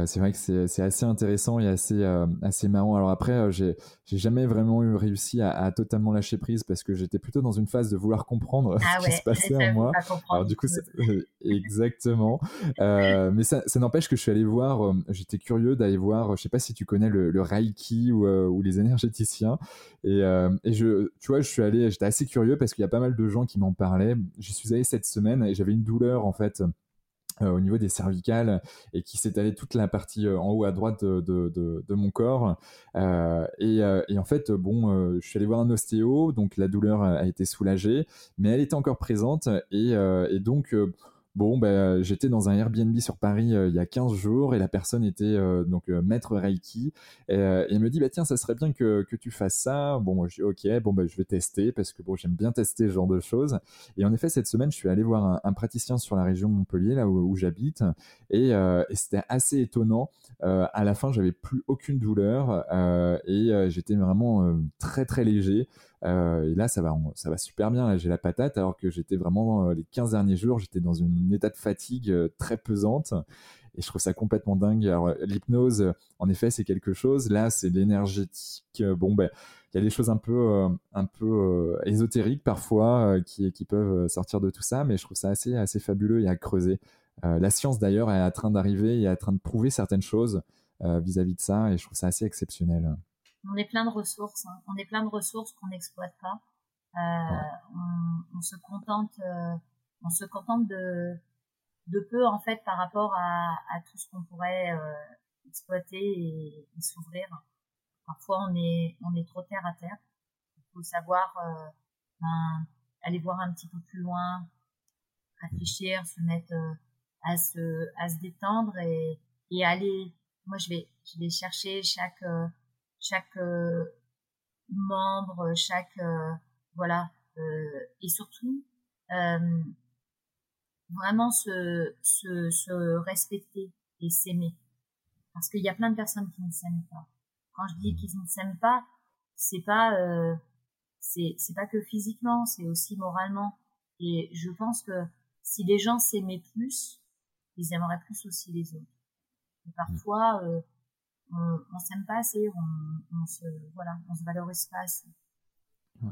Speaker 1: c'est vrai que c'est assez intéressant et assez, assez marrant. Alors après, j'ai jamais vraiment eu réussi à, à, totalement lâcher prise parce que j'étais plutôt dans une phase de vouloir comprendre
Speaker 2: ah
Speaker 1: ce qui se passait en moi.
Speaker 2: Alors du coup,
Speaker 1: exactement. mais ça, ça n'empêche que je suis allé voir, j'étais curieux d'aller voir, je sais pas si tu connais le, le Reiki ou, ou les énergéticiens. Et, et je tu vois, je suis allé, j'étais assez curieux parce qu'il y a pas mal de gens qui m'en parlaient. J'y suis allé cette semaine et j'avais une douleur en fait. Euh, au niveau des cervicales et qui s'étalait toute la partie euh, en haut à droite de, de, mon corps. Euh, et, et, en fait, bon, je suis allé voir un ostéo, donc la douleur a été soulagée, mais elle était encore présente et, et donc Bon, ben, j'étais dans un Airbnb sur Paris euh, il y a 15 jours et la personne était euh, donc euh, maître Reiki et, elle me dit bah tiens ça serait bien que, que tu fasses ça. Bon moi je dis ok bon ben je vais tester parce que bon j'aime bien tester ce genre de choses et en effet cette semaine je suis allé voir un, praticien sur la région Montpellier là où, j'habite et, et c'était assez étonnant. à la fin j'avais plus aucune douleur et j'étais vraiment très très léger. Euh, et là, ça va, ça va super bien. J'ai la patate, alors que j'étais vraiment euh, les 15 derniers jours, j'étais dans un état de fatigue euh, très pesante. Et je trouve ça complètement dingue. Alors, l'hypnose, en effet, c'est quelque chose. Là, c'est l'énergétique. Bon, ben, il y a des choses un peu, un peu ésotériques parfois qui, peuvent sortir de tout ça, mais je trouve ça assez, assez fabuleux et à creuser. la science, d'ailleurs, est en train d'arriver et est en train de prouver certaines choses vis-à-vis -vis de ça, et je trouve ça assez exceptionnel
Speaker 2: on est plein de ressources, hein. on est plein de ressources qu'on n'exploite pas. Euh, on, se contente, euh, on se contente de, de peu en fait par rapport à, à tout ce qu'on pourrait euh, exploiter et, s'ouvrir. Parfois, on est, on est trop terre à terre. Il faut savoir ben, aller voir un petit peu plus loin, réfléchir, se mettre à se, à se détendre et, et aller. Moi, je vais, je vais chercher chaque chaque euh, membre, chaque euh, voilà, euh, et surtout vraiment se, se, se respecter et s'aimer. Parce qu'il y a plein de personnes qui ne s'aiment pas. Quand je dis qu'ils ne s'aiment pas, c'est pas euh, c'est c'est pas que physiquement, c'est aussi moralement. Et je pense que si les gens s'aimaient plus, ils aimeraient plus aussi les autres. Et parfois, euh, on, on s'aime pas assez, on, on, se voilà, on se valorise pas assez.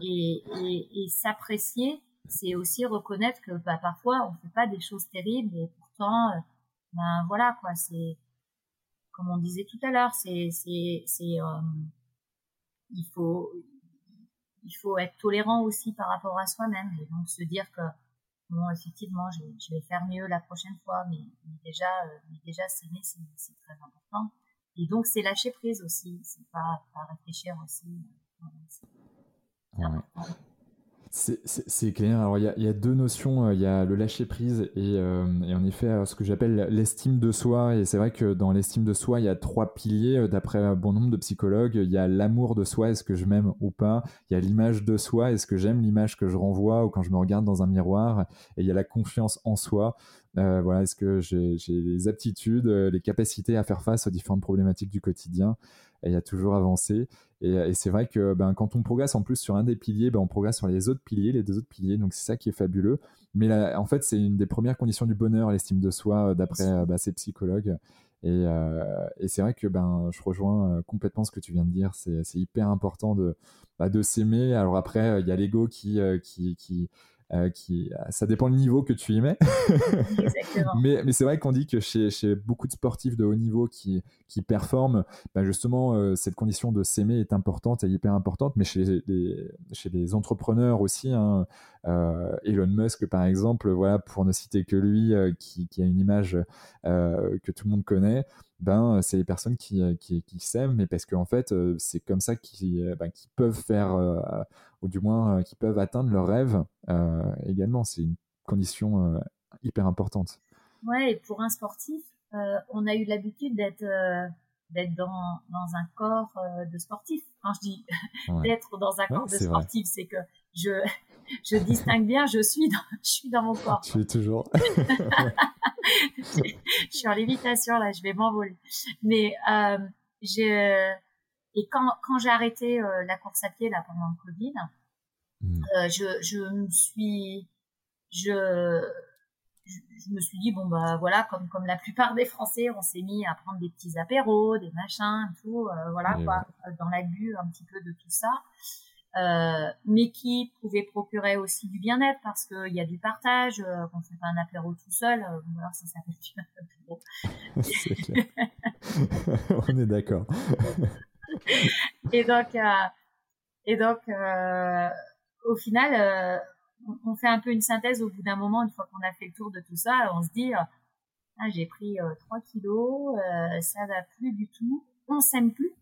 Speaker 2: Et, et, et s'apprécier, c'est aussi reconnaître que bah, parfois on fait pas des choses terribles et pourtant euh, ben voilà quoi, c'est comme on disait tout à l'heure, c'est c'est c'est il faut il faut être tolérant aussi par rapport à soi-même et donc se dire que bon effectivement je, je, vais faire mieux la prochaine fois mais, déjà mais déjà s'aimer c'est très important et donc c'est lâcher prise aussi. C'est pas, pas réfléchir aussi.
Speaker 1: Ouais. C'est clair. Alors, il y a, deux notions. Euh, il y a le lâcher prise et, euh, et en effet, euh, ce que j'appelle l'estime de soi. Et c'est vrai que dans l'estime de soi, il y a trois piliers. D'après bon nombre de psychologues, il y a l'amour de soi, est-ce que je m'aime ou pas. Il y a l'image de soi, est-ce que j'aime l'image que je renvoie ou quand je me regarde dans un miroir. Et il y a la confiance en soi. Voilà, est-ce que j'ai les aptitudes, les capacités à faire face aux différentes problématiques du quotidien et à toujours avancer. Et, c'est vrai que ben, quand on progresse en plus sur un des piliers, ben, on progresse sur les autres piliers, les deux autres piliers. Donc c'est ça qui est fabuleux. Mais en fait, c'est une des premières conditions du bonheur, l'estime de soi, euh, d'après euh, bah, ces psychologues. Euh, et, c'est vrai que ben, je rejoins complètement ce que tu viens de dire. C'est hyper important de, bah, de s'aimer. Alors après, il y a l'ego qui, qui, qui euh, qui, euh, ça dépend le niveau que tu y mets. mais, mais c'est vrai qu'on dit que chez, chez, beaucoup de sportifs de haut niveau qui, qui performent, bah justement, euh, cette condition de s'aimer est importante et hyper importante. Mais chez les, chez les entrepreneurs aussi, hein, Elon Musk par exemple, voilà, pour ne citer que lui, qui, qui, a une image que tout le monde connaît, ben, c'est les personnes qui, qui, qui s'aiment, mais parce qu'en fait, c'est comme ça qu'ils ben, peuvent faire ou du moins euh, qui peuvent atteindre leurs rêves euh, également. C'est une condition euh, hyper importante.
Speaker 2: Ouais, et pour un sportif, on a eu l'habitude d'être d'être dans, dans un corps de sportif. Quand je dis d'être dans un corps de sportif, c'est que je, je distingue bien, je suis dans, je suis dans mon corps.
Speaker 1: Tu es toujours.
Speaker 2: je, suis en lévitation là, je vais m'envoler. Mais euh, j'ai et quand, quand j'ai arrêté euh, la course à pied là pendant le Covid, mmh. euh, je, je me suis, je, je, me suis dit bon bah voilà comme comme la plupart des Français, on s'est mis à prendre des petits apéros, des machins, tout, euh, voilà quoi, dans la bulle un petit peu de tout ça. Euh, mais qui pouvait procurer aussi du bien-être parce qu'il y a du partage, euh, qu'on fait pas un apéro tout seul, euh, alors ça s'appelle
Speaker 1: du On est d'accord.
Speaker 2: et donc, euh, et donc, euh, au final, euh, on fait un peu une synthèse au bout d'un moment, une fois qu'on a fait le tour de tout ça, on se dit, ah, j'ai pris 3 kilos, ça va plus du tout, on s'aime plus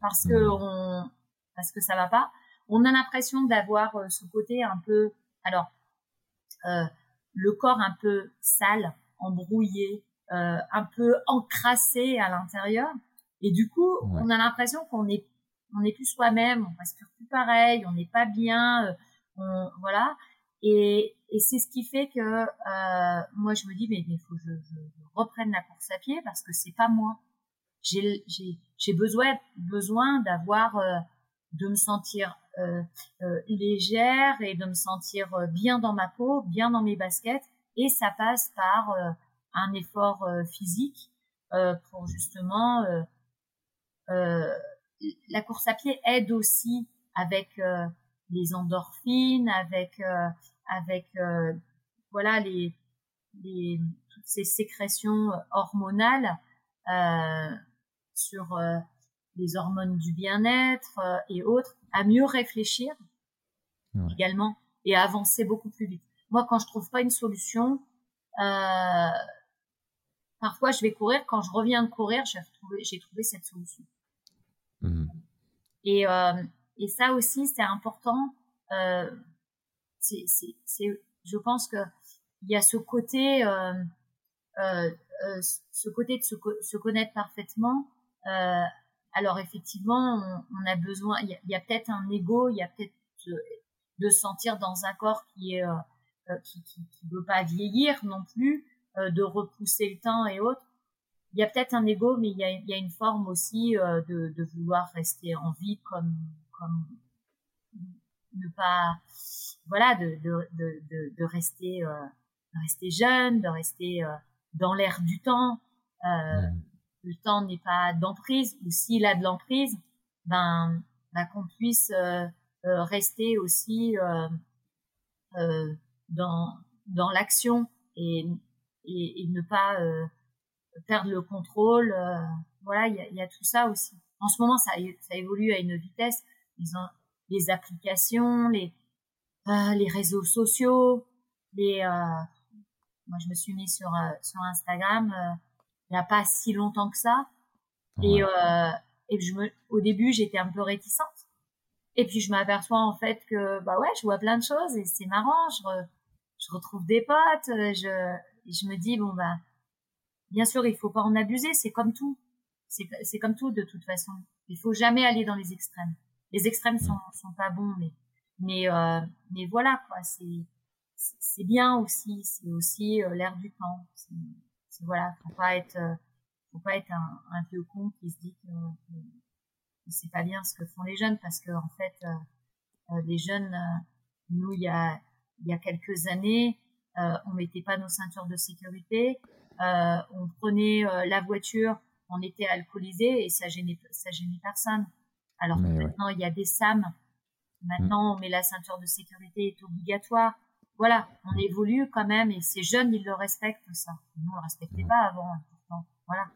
Speaker 2: parce que mmh. on, parce que ça va pas. On a l'impression d'avoir ce côté un peu, alors, le corps un peu sale, embrouillé, un peu encrassé à l'intérieur. Et du coup, on a l'impression qu'on est, on n'est plus soi-même, on respire plus pareil, on n'est pas bien, euh, on, voilà. Et, et c'est ce qui fait que euh, moi je me dis mais il faut que je, je, reprenne la course à pied parce que c'est pas moi. J'ai j'ai besoin besoin d'avoir euh, de me sentir euh, euh, légère et de me sentir bien dans ma peau, bien dans mes baskets et ça passe par un effort physique pour justement euh, la course à pied aide aussi avec euh, les endorphines, avec euh, avec voilà les, les toutes ces sécrétions hormonales sur les hormones du bien-être et autres, à mieux réfléchir également et à avancer beaucoup plus vite. Moi, quand je trouve pas une solution, euh, parfois je vais courir. Quand je reviens de courir, j'ai trouvé, cette solution. Mhm. Et, euh, et ça aussi, c'est important. Euh, je pense que il y a ce côté, euh, ce côté de se, se connaître parfaitement. Alors effectivement, on, on, a besoin. Il y a, peut-être un ego, il y a peut-être de, de sentir dans un corps qui est qui, qui, qui veut pas vieillir non plus, de repousser le temps et autres il y a peut-être un ego, mais il y a, il y a une forme aussi euh, de, de, vouloir rester en vie comme, comme ne pas, voilà, de, de, de, de rester, euh, de rester jeune, de rester euh, dans l'air du temps. Euh, Le temps n'est pas d'emprise, ou s'il a de l'emprise, ben, ben qu'on puisse euh, rester aussi dans, dans l'action et, et, et, ne pas perdre le contrôle. Euh, voilà, il y a, y a, tout ça aussi. En ce moment, ça, ça évolue à une vitesse. Les applications, les euh, les réseaux sociaux, les. Euh, moi, je me suis mis sur sur Instagram il n'y a pas si longtemps que ça. Et et je me, au début, j'étais un peu réticente. Et puis je m'aperçois en fait que bah ouais, je vois plein de choses et c'est marrant. Je, je retrouve des potes. Je, je me dis bon bah Bien sûr, il faut pas en abuser, c'est comme tout. C'est comme tout de toute façon. Il faut jamais aller dans les extrêmes. Les extrêmes sont, sont pas bons, mais mais euh, mais voilà quoi. C'est c'est bien aussi. C'est aussi euh, l'air du temps. C'est voilà. Faut pas être euh, faut pas être un, un vieux con qui se dit que, que, c'est pas bien ce que font les jeunes parce que en fait euh, les jeunes nous il y a il y a quelques années on mettait pas nos ceintures de sécurité euh, on prenait euh, la voiture, on était alcoolisé et ça gênait, ça gênait personne. Alors maintenant, il y a des SAM. Maintenant, mm. on met la ceinture de sécurité est obligatoire. Voilà, on évolue quand même et ces jeunes, ils le respectent ça. Nous, on ne respectait pas avant. Voilà.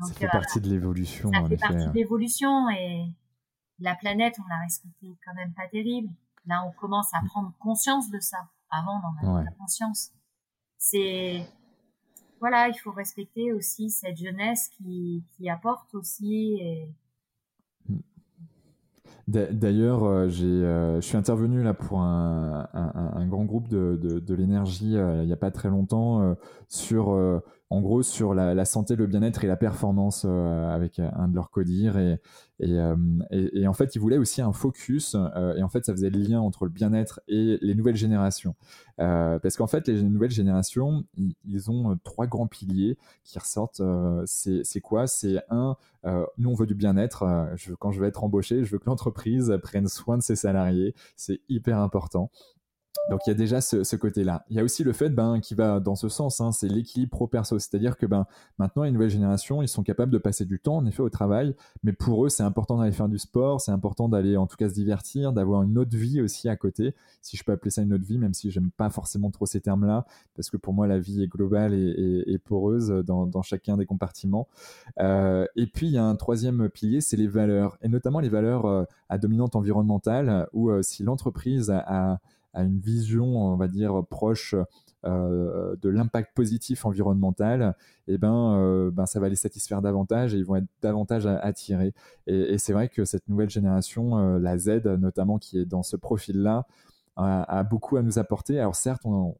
Speaker 1: ça fait partie de l'évolution.
Speaker 2: Ça fait partie de l'évolution et la planète, on la respectait quand même pas terrible. Là, on commence à mm. prendre conscience de ça. Avant, on n'en avait pas conscience. C'est voilà, il faut respecter aussi cette jeunesse qui, qui apporte aussi. Et...
Speaker 1: D'ailleurs, euh, euh, je suis intervenu là pour un, un, un grand groupe de, de, de l'énergie euh, il n'y a pas très longtemps sur en gros sur la, la santé, le bien-être et la performance euh, avec un de leurs codires et, et, euh, et, en fait ils voulaient aussi un focus euh, et en fait ça faisait le lien entre le bien-être et les nouvelles générations. Parce qu'en fait les nouvelles générations ils, ils, ont trois grands piliers qui ressortent c'est quoi? C'est un nous on veut du bien-être quand je vais être embauché je veux que l'entreprise prenne soin de ses salariés. C'est hyper important donc il y a déjà ce, côté-là. Il y a aussi le fait ben, qui va dans ce sens, hein, c'est l'équilibre pro-perso. C'est-à-dire que ben, maintenant, les nouvelles générations, ils sont capables de passer du temps, en effet, au travail, mais pour eux, c'est important d'aller faire du sport, c'est important d'aller en tout cas se divertir, d'avoir une autre vie aussi à côté, si je peux appeler ça une autre vie, même si j'aime pas forcément trop ces termes-là, parce que pour moi, la vie est globale et, poreuse dans, chacun des compartiments. Euh, et puis, il y a un troisième pilier, c'est les valeurs, et notamment les valeurs euh, à dominante environnementale, où euh, si l'entreprise a à une vision, on va dire, proche euh, de l'impact positif environnemental, eh ben, euh, ben, ça va les satisfaire davantage et ils vont être davantage attirés. Et, et c'est vrai que cette nouvelle génération, euh, la Z notamment, qui est dans ce profil-là, a, a, beaucoup à nous apporter. Alors certes, on,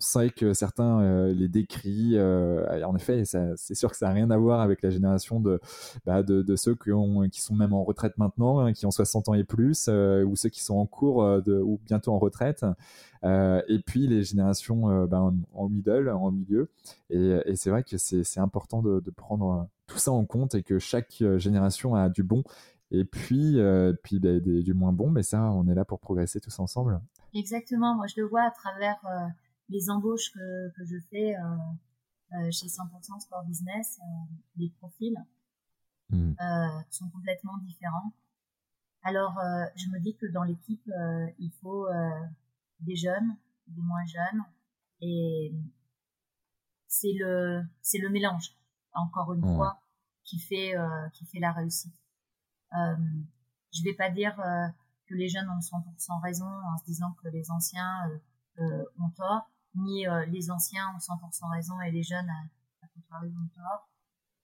Speaker 1: sait que certains euh, les décrient. Euh, en effet, c'est sûr que ça n'a rien à voir avec la génération de, bah, ceux qui, ont, qui sont même en retraite maintenant, hein, qui ont 60 ans et plus, euh, ou ceux qui sont en cours de, ou bientôt en retraite. et puis les générations bah, en, middle, en milieu. Et, c'est vrai que c'est important de, prendre tout ça en compte et que chaque génération a du bon et puis, euh, bah, du moins bon, mais ça, on est là pour progresser tous ensemble.
Speaker 2: Exactement, moi je le vois à travers euh, les embauches que, que je fais euh, euh chez 100% Sport Business, euh, les profils mmh. sont complètement différents. Alors, je me dis que dans l'équipe, il faut des jeunes, des moins jeunes, et c'est le c'est le mélange, encore une fois, qui fait qui fait la réussite. Euh, je vais pas dire que les jeunes ont 100% raison en se disant que les anciens ont tort, ni euh, les anciens ont 100% raison et les jeunes à, à ont tort.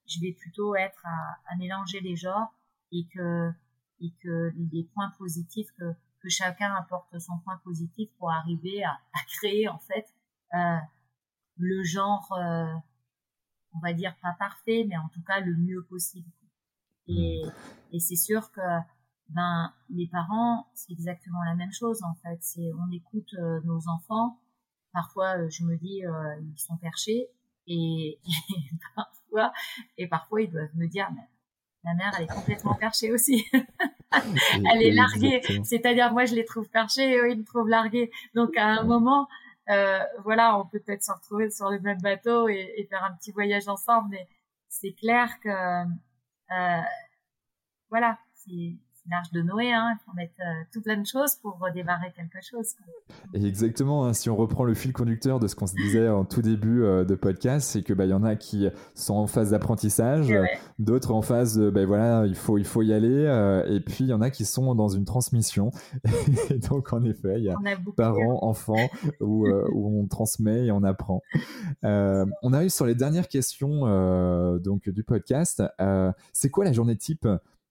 Speaker 2: Je vais plutôt être à, à, mélanger les genres et que et que les points positifs que, que chacun apporte son point positif pour arriver à, à créer en fait euh, le genre euh, on va dire pas parfait mais en tout cas le mieux possible et, mmh. et c'est sûr que ben les parents c'est exactement la même chose en fait c'est on écoute euh, nos enfants parfois euh, je me dis euh, ils sont perchés et, et, parfois et parfois ils doivent me dire mais la mère elle est complètement perchée aussi. Elle est larguée. c'est-à-dire moi je les trouve perchés et eux ils me trouvent largués. Donc à un moment euh, voilà on peut peut-être se retrouver sur le même bateau et, et faire un petit voyage ensemble mais c'est clair que euh, voilà c'est l'arche de Noé, hein, il faut mettre euh, tout plein de choses pour redémarrer quelque chose.
Speaker 1: Et exactement, hein, si on reprend le fil conducteur de ce qu'on se disait en tout début euh, de podcast, c'est que bah, y en a qui sont en phase d'apprentissage, d'autres en phase de, bah, voilà, il faut, il faut y aller, euh, et puis il y en a qui sont dans une transmission. et donc en effet, il y a, parents, enfants, où, où, on transmet et on apprend. on arrive sur les dernières questions donc du podcast. c'est quoi la journée type?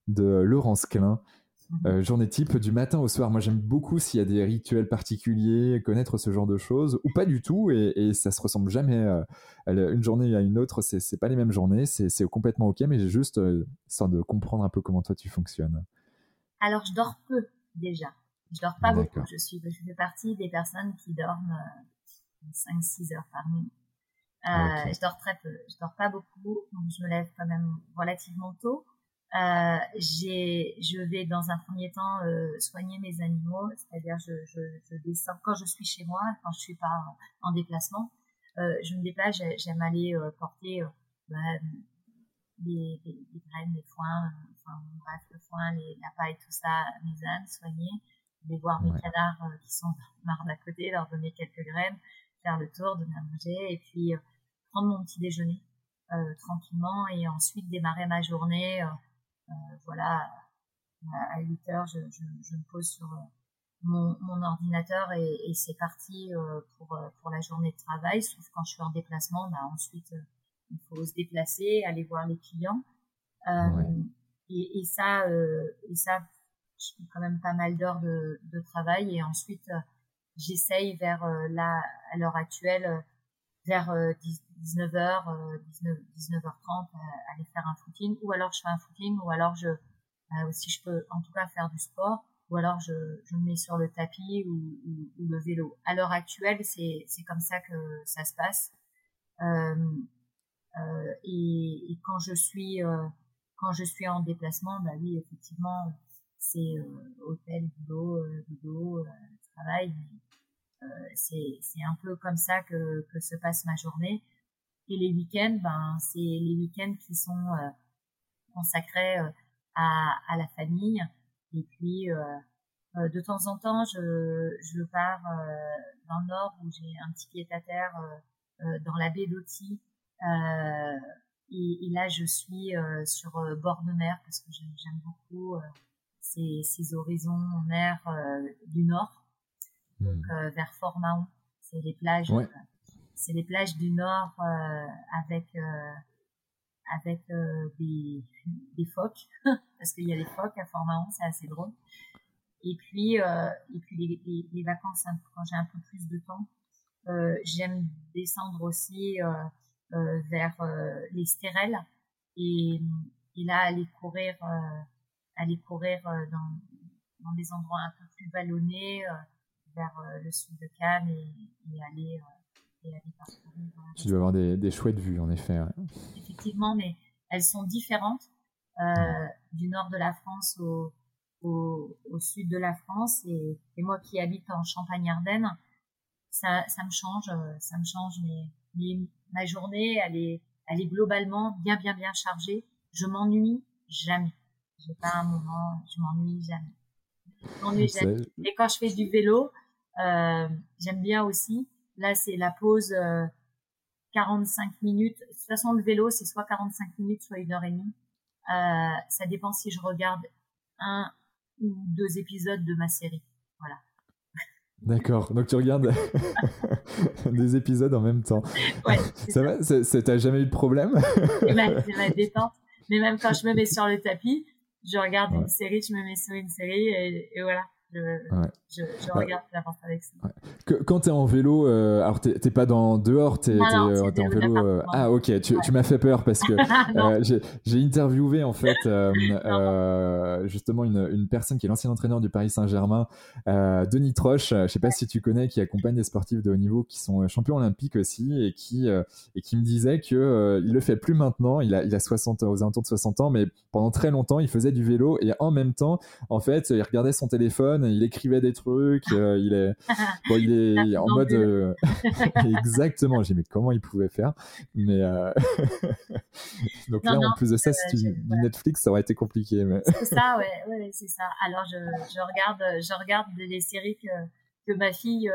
Speaker 1: De Laurence Klein. Mhm. Euh, journée type du matin au soir. Moi, j'aime beaucoup s'il y a des rituels particuliers, connaître ce genre de choses, ou pas du tout, et, et ça se ressemble jamais. Euh, une journée à une autre, c'est pas les mêmes journées, c'est complètement ok, mais j'ai juste euh, de comprendre un peu comment toi tu fonctionnes.
Speaker 2: Alors, je dors peu déjà. Je dors pas beaucoup. Je suis, je fais partie des personnes qui dorment 5-6 heures par nuit. Je dors très peu. Je dors pas beaucoup, donc je me lève quand même relativement tôt. Euh, je vais dans un premier temps euh, soigner mes animaux, c'est-à-dire je, je, je, descends. Quand je suis chez moi, quand je suis pas en, déplacement, euh, je me déplace, j'aime aller euh, porter euh, bah, les, les, les, graines, les foins, enfin bref le foin, les, la paille, tout ça, mes ânes, soigner, aller voir mes canards qui sont marre d'à côté, leur donner quelques graines, faire le tour, donner à manger, et puis prendre mon petit déjeuner tranquillement et ensuite démarrer ma journée euh, voilà, à 8 heures, je, je, je me pose sur euh, mon, mon, ordinateur et, et c'est parti euh, pour, pour la journée de travail. Sauf quand je suis en déplacement, bah ensuite il faut se déplacer, aller voir les clients. et, et, ça, et ça, je fais quand même pas mal d'heures de, de, travail. Et ensuite, j'essaye vers là, à l'heure actuelle, vers 19h, 19, 19h30, aller faire un footing, ou alors je fais un footing, ou alors je, euh, si je peux en tout cas faire du sport, ou alors je, je me mets sur le tapis ou, ou, le vélo. À l'heure actuelle, c'est, c'est comme ça que ça se passe. Euh, euh, et, et, quand je suis euh, quand je suis en déplacement, bah oui, effectivement, c'est euh, hôtel, boulot, boulot, travail. c'est, c'est un peu comme ça que, que se passe ma journée. Et les week-ends, ben, c'est les week-ends qui sont euh, consacrés euh, à, à, la famille. Et puis, euh, de temps en temps, je, je pars dans le nord où j'ai un petit pied à terre dans la baie d'Oti. Et, et, là, je suis sur bord de mer parce que j'aime beaucoup ces, ces, horizons en mer du nord, mmh. donc vers Fort Mahon. C'est les plages c'est les plages du nord euh, avec euh, avec euh, des, des phoques parce qu'il y a des phoques à Fort-Mahon, c'est assez drôle. Et puis et puis les, les, vacances quand j'ai un peu plus de temps, j'aime descendre aussi vers les stérelles et, et là aller courir aller courir dans dans des endroits un peu plus vallonnés vers le sud de Cannes et, et aller
Speaker 1: tu dois avoir des, des, chouettes vues, en effet.
Speaker 2: Effectivement, mais elles sont différentes euh, du nord de la France au, au, au sud de la France. Et, et, moi qui habite en Champagne-Ardenne, ça, ça me change, euh, ça me change. Mais, mais ma journée, elle est, elle est globalement bien, bien, bien chargée. Je m'ennuie jamais. J'ai pas un moment, je m'ennuie jamais. Je m'ennuie jamais. Et quand je fais du vélo, euh, j'aime bien aussi Là, c'est la pause 45 euh, minutes. De toute façon, le vélo, c'est soit 45 minutes, soit une heure et demie. Euh, ça dépend si je regarde un ou deux épisodes de ma série. Voilà.
Speaker 1: D'accord, donc tu regardes des épisodes en même temps. Ouais, ça, va? Ça t'a jamais eu de problème?
Speaker 2: C'est ma, détente. Mais même quand je me mets sur le tapis, je regarde une série, je me mets sur une série et voilà je, je, bah, regarde avec ça.
Speaker 1: Que, quand tu es en vélo, euh, alors t'es pas dans dehors, tu es, euh, en vélo. Euh, ah ok, tu, tu m'as fait peur parce que j'ai interviewé en fait justement une, une, personne qui est l'ancien entraîneur du Paris Saint-Germain, Denis Troche, je sais pas si tu connais, qui accompagne des sportifs de haut niveau qui sont champions olympiques aussi et qui, et qui me disait que il le fait plus maintenant, il a, il a 60, aux alentours de 60 ans, mais pendant très longtemps il faisait du vélo et en même temps, en fait, il regardait son téléphone il écrivait des trucs, il est, bon, il est en mode exactement. J'ai mais comment il pouvait faire? Mais donc là, en plus de ça, si tu du Netflix, ça aurait été compliqué. Mais...
Speaker 2: C'est ça, ouais, ouais c'est ça. Alors je, je, regarde, je regarde les séries que que ma fille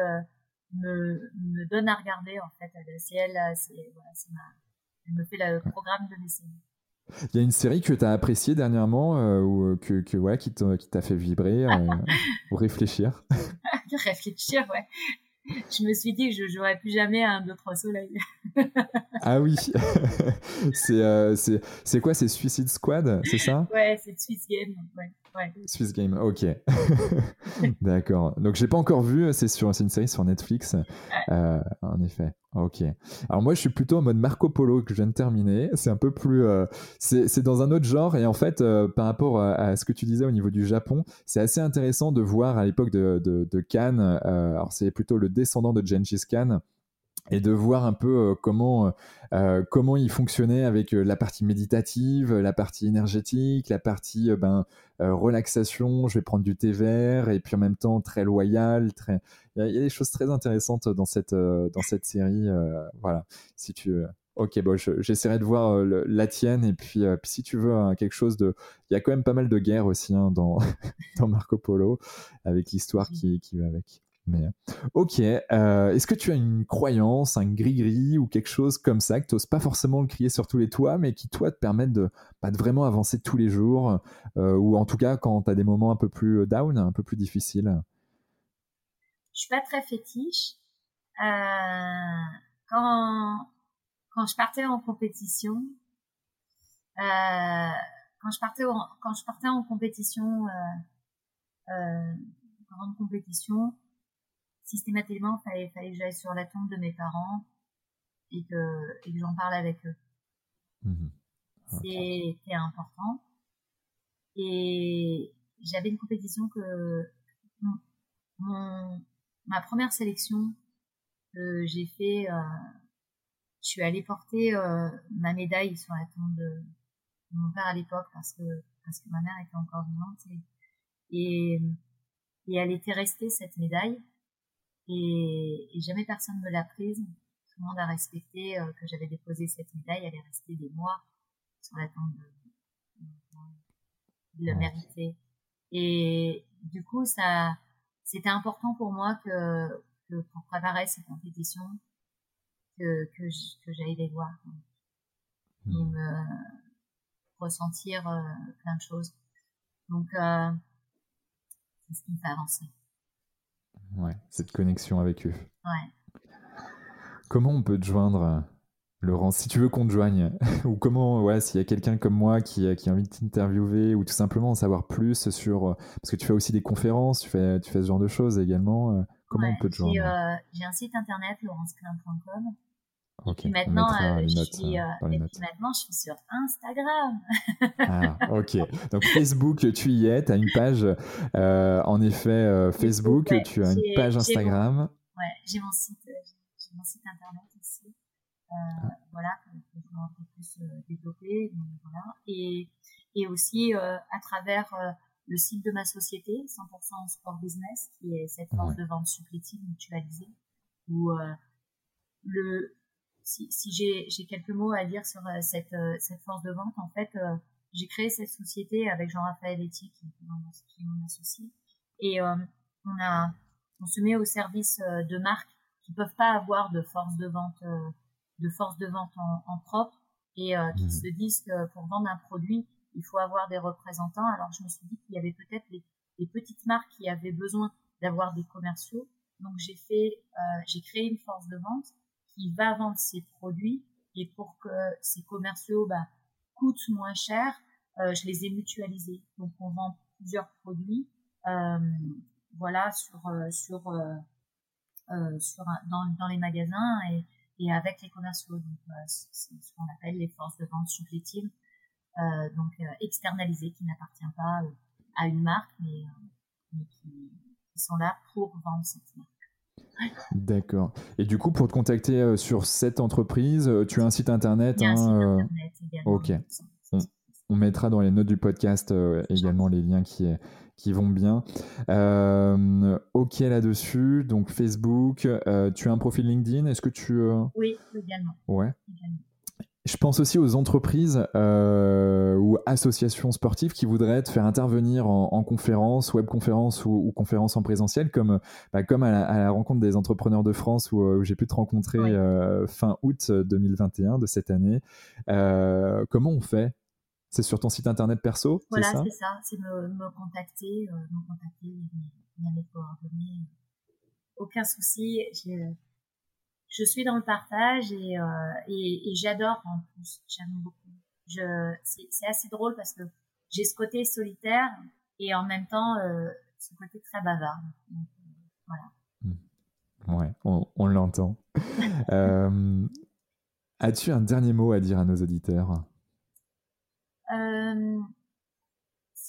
Speaker 2: me, me donne à regarder en fait. C'est elle, c'est voilà, ma, elle me fait le programme de mes séries.
Speaker 1: Il y a une série que tu as appréciée dernièrement euh, ou que, que ouais, qui t'a fait vibrer euh, ou réfléchir?
Speaker 2: Réfléchir, ouais. Je me suis dit que je jouerais plus jamais à un autre soleil.
Speaker 1: ah oui euh, C'est quoi? C'est Suicide Squad, c'est ça?
Speaker 2: Ouais, c'est Swiss Game. Ouais. Ouais.
Speaker 1: Swiss Game, ok. D'accord. Donc j'ai pas encore vu, c'est sur, une série sur Netflix. Euh, en effet. Ok. Alors moi je suis plutôt en mode Marco Polo que je viens de terminer. C'est un peu plus, euh, c'est dans un autre genre et en fait euh, par rapport à, ce que tu disais au niveau du Japon, c'est assez intéressant de voir à l'époque de, de, de Khan. alors c'est plutôt le descendant de Gengis Khan et de voir un peu comment euh, comment il fonctionnait avec la partie méditative, la partie énergétique, la partie ben relaxation. Je vais prendre du thé vert et puis en même temps très loyal. Très, il y, a des choses très intéressantes dans cette dans cette série. voilà, si tu Ok, bon, j'essaierai de voir la tienne et puis, puis si tu veux hein, quelque chose de, il y a quand même pas mal de guerres aussi hein, dans dans Marco Polo avec l'histoire qui, qui va avec. Mais ok, euh, est-ce que tu as une croyance, un gris-gris ou quelque chose comme ça que tu n'oses pas forcément le crier sur tous les toits, mais qui toi te permettent de, pas de vraiment avancer tous les jours, euh, ou en tout cas quand tu as des moments un peu plus down, un peu plus difficiles?
Speaker 2: Je suis pas très fétiche. Euh, quand, quand je partais en compétition, quand je partais en, quand je partais en compétition, grande compétition, systématiquement, il fallait, fallait que j'aille sur la tombe de mes parents et que, et que j'en parle avec eux. Mhm. C'était important. Et j'avais une compétition que mon, ma première sélection que j'ai fait, euh, je suis allée porter euh, ma médaille sur la tombe de, mon père à l'époque parce que parce que ma mère était encore vivante et, et elle était restée cette médaille et, jamais personne ne l'a prise. Tout le monde a respecté euh, que j'avais déposé cette médaille. Elle est restée des mois sur la tombe de, le mériter. Et du coup, ça, c'était important pour moi que, que pour préparer cette compétition, que, que, que j'aille les voir et hmm. me ressentir euh, plein de choses. Donc, euh, c'est ce qui me fait avancer.
Speaker 1: Ouais, cette connexion avec eux.
Speaker 2: Ouais.
Speaker 1: Comment on peut te joindre, Laurent, si tu veux qu'on te joigne? Ou comment, ouais, s'il y a quelqu'un comme moi qui, qui a envie de t'interviewer ou tout simplement en savoir plus sur. Parce que tu fais aussi des conférences, tu fais, tu fais ce genre de choses également. Euh, comment on peut te joindre?
Speaker 2: euh, J'ai un site internet, et maintenant, euh, je suis, euh, et puis maintenant, je suis sur Instagram.
Speaker 1: ah, ok. Donc Facebook, tu y es, tu as une page, euh, en effet, Facebook, tu as une page Instagram.
Speaker 2: ouais, j'ai mon site, j'ai mon site internet aussi. Ah. Voilà, que, je un peu plus développer. voilà. Et, et aussi à travers le site de ma société, 100% Sport Business, qui est cette force de vente supplétive mutualisée, où le, si, si j'ai quelques mots à dire sur euh, cette, euh, cette force de vente, en fait, euh, j'ai créé cette société avec Jean-Raphaël Etier, qui, qui est mon associé, et on a, on se met au service de marques qui peuvent pas avoir de force de vente, de force de vente en, en propre, et qui mmh. se disent que pour vendre un produit, il faut avoir des représentants. Alors je me suis dit qu'il y avait peut-être les, les, petites marques qui avaient besoin d'avoir des commerciaux. Donc j'ai fait, euh, j'ai créé une force de vente qui va vendre ses produits et pour que ces commerciaux bah, coûtent moins cher, euh, je les ai mutualisés. Donc on vend plusieurs produits, euh, voilà sur euh, sur sur dans, dans les magasins et, et avec les commerciaux. Donc c'est ce qu'on appelle les forces de vente supplétives, donc externalisées qui n'appartient pas à une marque mais, mais qui, qui sont là pour vendre cette marque.
Speaker 1: D'accord. Et du coup, pour te contacter euh, sur cette entreprise, euh, tu as un site internet.
Speaker 2: un site hein, euh, internet également.
Speaker 1: Ok. On, mettra dans les notes du podcast également les liens qui, qui vont bien. Euh, ok là-dessus, donc Facebook, euh, tu as un profil LinkedIn, est-ce que tu...
Speaker 2: Oui, également.
Speaker 1: Ouais. Je pense aussi aux entreprises ou associations sportives qui voudraient te faire intervenir en, conférence, webconférence ou, ou conférence en présentiel, comme, bah, comme à la, rencontre des entrepreneurs de France où, j'ai pu te rencontrer fin août 2021 de cette année. comment on fait? C'est sur ton site internet perso
Speaker 2: Voilà, c'est ça. C'est me, me, contacter, euh, me contacter, il y a mes coordonnées. Aucun souci. Je, je suis dans le partage et, euh, et, et j'adore en plus. J'aime beaucoup. Je, c'est, assez drôle parce que j'ai ce côté solitaire et en même temps euh, ce côté très bavard. Donc, voilà.
Speaker 1: Hmm. Ouais, on, on l'entend. euh, as-tu un dernier mot à dire à nos auditeurs?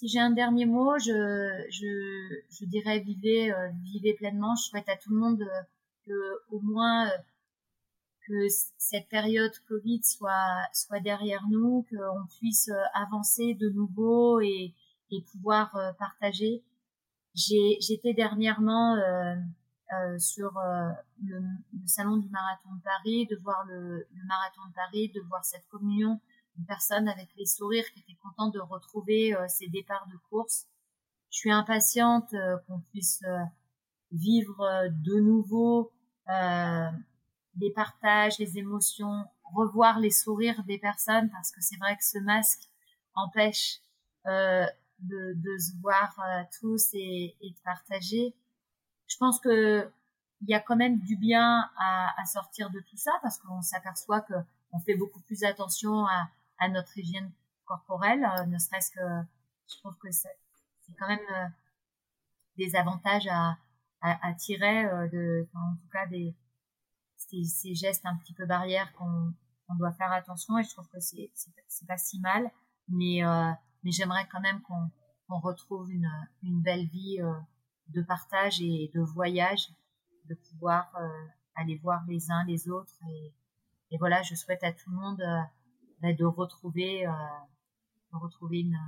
Speaker 2: Si j'ai un dernier mot, je, je, je dirais vivez, euh, vivez pleinement. Je souhaite à tout le monde euh, que au moins que cette période Covid soit soit derrière nous, qu'on puisse avancer de nouveau et, et pouvoir partager. J'ai j'étais dernièrement euh, sur le, le, salon du marathon de Paris, de voir le, le marathon de Paris, de voir cette communion une personne avec les sourires qui était contente de retrouver euh, ses départs de course. Je suis impatiente euh, qu'on puisse euh, vivre de nouveau les partages, les émotions, revoir les sourires des personnes parce que c'est vrai que ce masque empêche de, de, se voir tous et, et, de partager. Je pense que il y a quand même du bien à, à sortir de tout ça parce qu'on s'aperçoit que on fait beaucoup plus attention à, à notre hygiène corporelle, euh, ne serait-ce que je trouve que c'est quand même euh, des avantages à, à, tirer euh, de, en tout cas des ces, gestes un petit peu barrières qu'on doit faire attention et je trouve que c'est pas si mal. Mais mais j'aimerais quand même qu'on retrouve une une belle vie de partage et de voyage de pouvoir aller voir les uns les autres. Et, et voilà je souhaite à tout le monde de retrouver, euh, de retrouver une,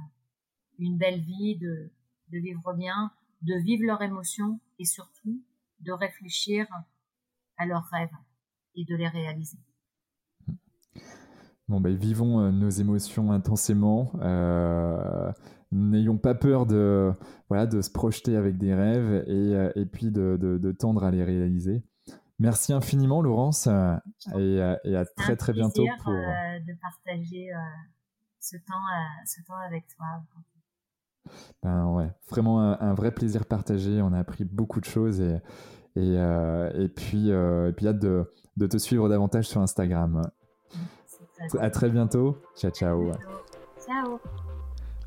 Speaker 2: une belle vie, de, de vivre bien, de vivre leurs émotions et surtout de réfléchir à leurs rêves et de les réaliser.
Speaker 1: Bon, ben, vivons euh, nos émotions intensément. Euh, N'ayons pas peur de, voilà, de se projeter avec des rêves et, euh, et puis de, de, de, tendre à les réaliser. Merci infiniment, Laurence, et, et, à très très bientôt
Speaker 2: pour euh, de partager ce temps, ce temps avec toi.
Speaker 1: Ben ouais, vraiment un, vrai plaisir partagé. On a appris beaucoup de choses et et, et puis et puis hâte de, de, te suivre davantage sur Instagram. À très bientôt. Ciao ciao.
Speaker 2: Ciao.